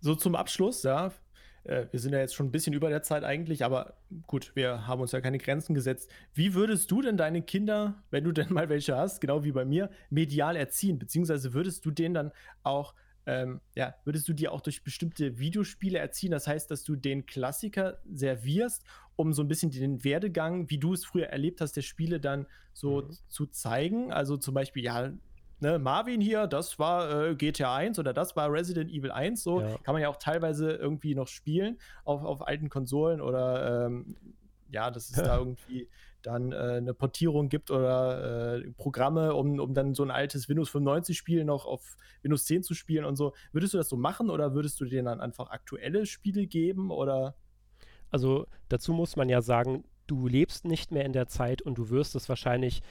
Speaker 2: So zum Abschluss, ja, äh, wir sind ja jetzt schon ein bisschen über der Zeit eigentlich, aber gut, wir haben uns ja keine Grenzen gesetzt. Wie würdest du denn deine Kinder, wenn du denn <laughs> mal welche hast, genau wie bei mir, medial erziehen? Beziehungsweise würdest du denen dann auch ähm, ja, würdest du die auch durch bestimmte Videospiele erziehen? Das heißt, dass du den Klassiker servierst, um so ein bisschen den Werdegang, wie du es früher erlebt hast, der Spiele dann so mhm. zu zeigen. Also zum Beispiel, ja, ne, Marvin hier, das war äh, GTA 1 oder das war Resident Evil 1, so ja. kann man ja auch teilweise irgendwie noch spielen auf, auf alten Konsolen oder ähm, ja, dass es da <laughs> irgendwie dann äh, eine Portierung gibt oder äh, Programme, um, um dann so ein altes Windows 95-Spiel noch auf Windows 10 zu spielen und so. Würdest du das so machen oder würdest du denen dann einfach aktuelle Spiele geben oder?
Speaker 1: Also dazu muss man ja sagen, du lebst nicht mehr in der Zeit und du wirst es wahrscheinlich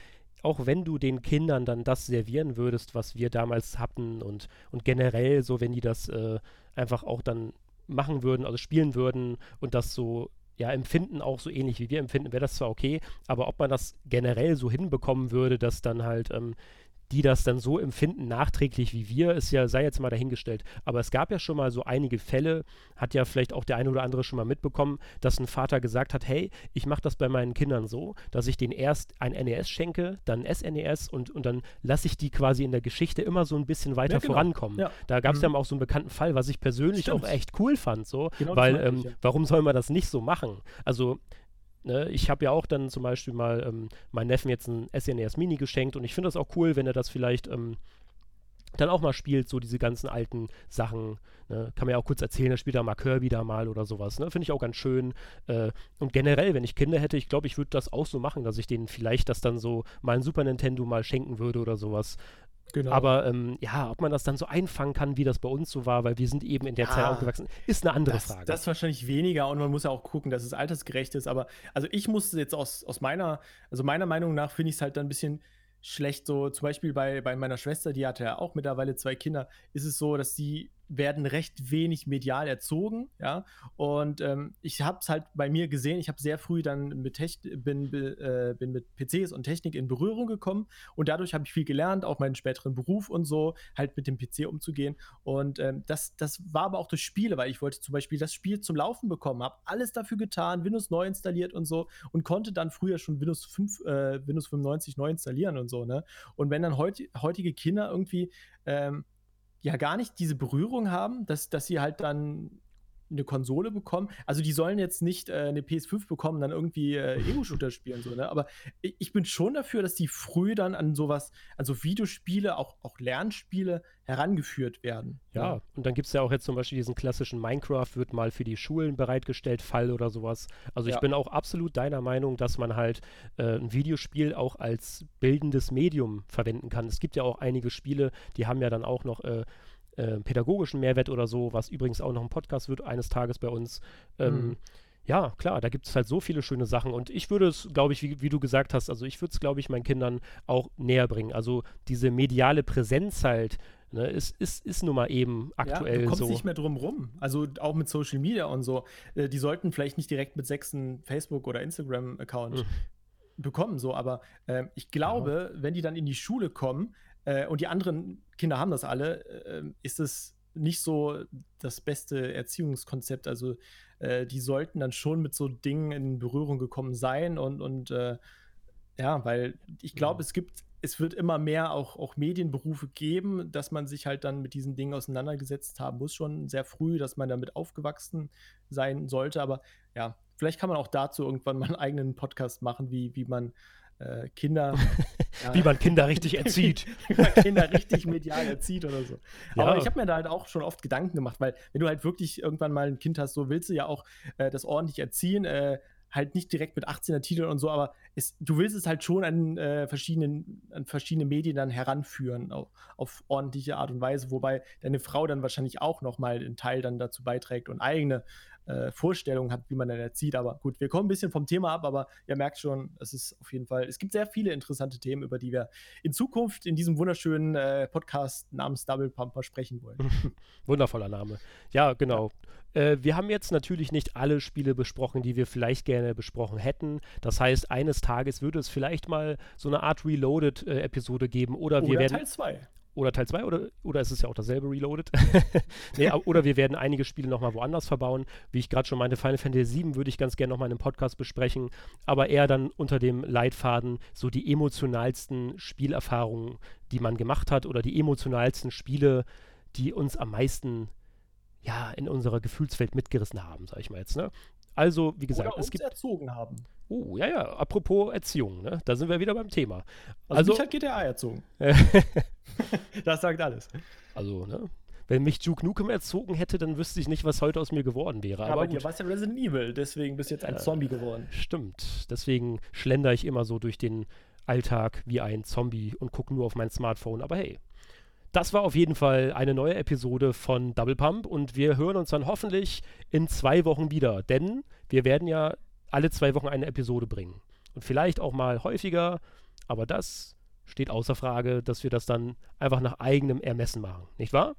Speaker 1: auch wenn du den Kindern dann das servieren würdest, was wir damals hatten und, und generell so, wenn die das äh, einfach auch dann machen würden, also spielen würden und das so ja, empfinden auch so ähnlich wie wir empfinden, wäre das zwar okay, aber ob man das generell so hinbekommen würde, dass dann halt ähm, die das dann so empfinden, nachträglich wie wir, ist ja, sei jetzt mal dahingestellt. Aber es gab ja schon mal so einige Fälle, hat ja vielleicht auch der eine oder andere schon mal mitbekommen, dass ein Vater gesagt hat, hey, ich mache das bei meinen Kindern so, dass ich denen erst ein NES schenke, dann ein SNES und, und dann lasse ich die quasi in der Geschichte immer so ein bisschen weiter ja, genau. vorankommen. Ja. Da gab es mhm. ja auch so einen bekannten Fall, was ich persönlich Stimmt. auch echt cool fand, so, genau weil ähm, ja. warum soll man das nicht so machen? Also Ne, ich habe ja auch dann zum Beispiel mal ähm, meinem Neffen jetzt ein SNES Mini geschenkt und ich finde das auch cool, wenn er das vielleicht ähm, dann auch mal spielt, so diese ganzen alten Sachen. Ne? Kann man ja auch kurz erzählen, er spielt da mal Kirby da mal oder sowas. Ne? Finde ich auch ganz schön. Äh, und generell, wenn ich Kinder hätte, ich glaube, ich würde das auch so machen, dass ich denen vielleicht das dann so mal ein Super Nintendo mal schenken würde oder sowas. Genau. Aber ähm, ja, ob man das dann so einfangen kann, wie das bei uns so war, weil wir sind eben in der ja, Zeit aufgewachsen, ist eine andere
Speaker 2: das,
Speaker 1: Frage.
Speaker 2: Das ist wahrscheinlich weniger und man muss ja auch gucken, dass es altersgerecht ist. Aber also ich musste jetzt aus, aus meiner, also meiner Meinung nach finde ich es halt dann ein bisschen schlecht. So zum Beispiel bei, bei meiner Schwester, die hatte ja auch mittlerweile zwei Kinder, ist es so, dass sie werden recht wenig medial erzogen, ja. Und ähm, ich habe es halt bei mir gesehen, ich habe sehr früh dann mit Techn bin, äh, bin mit PCs und Technik in Berührung gekommen und dadurch habe ich viel gelernt, auch meinen späteren Beruf und so, halt mit dem PC umzugehen. Und ähm, das, das war aber auch durch Spiele, weil ich wollte zum Beispiel das Spiel zum Laufen bekommen, habe alles dafür getan, Windows neu installiert und so und konnte dann früher schon Windows 5, äh, Windows 95 neu installieren und so, ne? Und wenn dann heut, heutige Kinder irgendwie ähm, ja gar nicht diese Berührung haben, dass, dass sie halt dann eine Konsole bekommen. Also die sollen jetzt nicht äh, eine PS5 bekommen, dann irgendwie äh, Ego-Shooter spielen, so, ne? Aber ich, ich, bin schon dafür, dass die früh dann an sowas, an so Videospiele, auch, auch Lernspiele herangeführt werden.
Speaker 1: Ja, ja. und dann gibt es ja auch jetzt zum Beispiel diesen klassischen Minecraft, wird mal für die Schulen bereitgestellt, Fall oder sowas. Also ich bin auch absolut deiner Meinung, dass man halt äh, ein Videospiel auch als bildendes Medium verwenden kann. Es gibt ja auch einige Spiele, die haben ja dann auch noch äh, äh, pädagogischen Mehrwert oder so, was übrigens auch noch ein Podcast wird eines Tages bei uns. Ähm, mhm. Ja, klar, da gibt es halt so viele schöne Sachen und ich würde es, glaube ich, wie, wie, du gesagt hast, also ich würde es, glaube ich, meinen Kindern auch näher bringen. Also diese mediale Präsenz halt, ne, ist, ist, ist nun mal eben aktuell ja, du
Speaker 2: kommst
Speaker 1: so.
Speaker 2: nicht mehr drum rum. Also auch mit Social Media und so. Äh, die sollten vielleicht nicht direkt mit sechsten Facebook- oder Instagram-Account mhm. bekommen, so, aber äh, ich glaube, ja. wenn die dann in die Schule kommen, äh, und die anderen Kinder haben das alle, äh, ist es nicht so das beste Erziehungskonzept. Also äh, die sollten dann schon mit so Dingen in Berührung gekommen sein und, und äh, ja, weil ich glaube, es gibt, es wird immer mehr auch, auch Medienberufe geben, dass man sich halt dann mit diesen Dingen auseinandergesetzt haben muss, schon sehr früh, dass man damit aufgewachsen sein sollte. Aber ja, vielleicht kann man auch dazu irgendwann mal einen eigenen Podcast machen, wie, wie man äh, Kinder. <laughs>
Speaker 1: ja, Wie man Kinder <laughs> richtig erzieht.
Speaker 2: Wie man Kinder richtig medial erzieht oder so. Ja. Aber ich habe mir da halt auch schon oft Gedanken gemacht, weil wenn du halt wirklich irgendwann mal ein Kind hast, so willst du ja auch äh, das ordentlich erziehen. Äh, halt nicht direkt mit 18er Titeln und so, aber es, du willst es halt schon an, äh, verschiedenen, an verschiedene Medien dann heranführen, auf, auf, ordentliche Art und Weise, wobei deine Frau dann wahrscheinlich auch nochmal einen Teil dann dazu beiträgt und eigene äh, Vorstellung hat, wie man dann erzieht. Aber gut, wir kommen ein bisschen vom Thema ab, aber ihr merkt schon, es ist auf jeden Fall, es gibt sehr viele interessante Themen, über die wir in Zukunft in diesem wunderschönen äh, Podcast namens Double Pumper sprechen wollen. <laughs>
Speaker 1: Wundervoller Name. Ja, genau. Äh, wir haben jetzt natürlich nicht alle Spiele besprochen, die wir vielleicht gerne besprochen hätten. Das heißt, eines Tages würde es vielleicht mal so eine Art Reloaded-Episode geben oder, oder wir werden.
Speaker 2: Teil 2
Speaker 1: oder Teil 2 oder, oder ist es ja auch dasselbe Reloaded? <laughs> nee, oder wir werden einige Spiele nochmal woanders verbauen. Wie ich gerade schon meinte, Final Fantasy VII würde ich ganz gerne nochmal in einem Podcast besprechen, aber eher dann unter dem Leitfaden so die emotionalsten Spielerfahrungen, die man gemacht hat oder die emotionalsten Spiele, die uns am meisten ja, in unserer Gefühlswelt mitgerissen haben, sag ich mal jetzt. Ne? Also, wie gesagt,
Speaker 2: Oder
Speaker 1: es gibt.
Speaker 2: erzogen haben.
Speaker 1: Oh, ja, ja, apropos Erziehung, ne? da sind wir wieder beim Thema.
Speaker 2: Also, also mich hat GTA erzogen. <laughs> das sagt alles.
Speaker 1: Also, ne? Wenn mich Duke Nukem erzogen hätte, dann wüsste ich nicht, was heute aus mir geworden wäre.
Speaker 2: Aber, aber dir warst ja Resident Evil, deswegen bist du jetzt ein äh, Zombie geworden.
Speaker 1: Stimmt. Deswegen schlender ich immer so durch den Alltag wie ein Zombie und gucke nur auf mein Smartphone. Aber hey, das war auf jeden Fall eine neue Episode von Double Pump und wir hören uns dann hoffentlich in zwei Wochen wieder, denn wir werden ja alle zwei Wochen eine Episode bringen. Und vielleicht auch mal häufiger, aber das steht außer Frage, dass wir das dann einfach nach eigenem Ermessen machen, nicht wahr?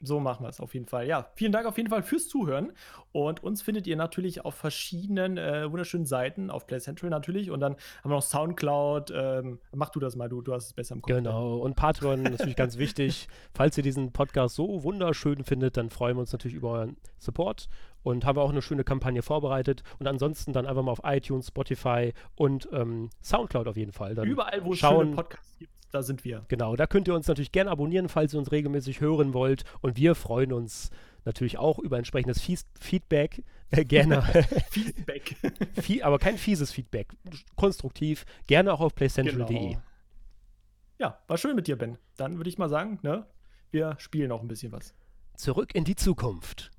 Speaker 2: So machen wir es auf jeden Fall. Ja, vielen Dank auf jeden Fall fürs Zuhören. Und uns findet ihr natürlich auf verschiedenen äh, wunderschönen Seiten, auf Play Central natürlich. Und dann haben wir noch Soundcloud. Ähm, mach du das mal, du, du hast es besser im
Speaker 1: Kopf. Genau, und Patreon natürlich ganz wichtig. <laughs> Falls ihr diesen Podcast so wunderschön findet, dann freuen wir uns natürlich über euren Support. Und haben wir auch eine schöne Kampagne vorbereitet. Und ansonsten dann einfach mal auf iTunes, Spotify und ähm, Soundcloud auf jeden Fall. Dann
Speaker 2: Überall, wo es schöne Podcasts gibt da sind wir.
Speaker 1: Genau, da könnt ihr uns natürlich gerne abonnieren, falls ihr uns regelmäßig hören wollt. Und wir freuen uns natürlich auch über entsprechendes Fies Feedback. <laughs> Äh, gerne. <laughs>
Speaker 2: Feedback. <laughs>
Speaker 1: aber kein fieses Feedback. Konstruktiv. Gerne auch auf playcentral.de. Genau.
Speaker 2: Ja, war schön mit dir, Ben. Dann würde ich mal sagen, ne, wir spielen auch ein bisschen was.
Speaker 1: Zurück in die Zukunft.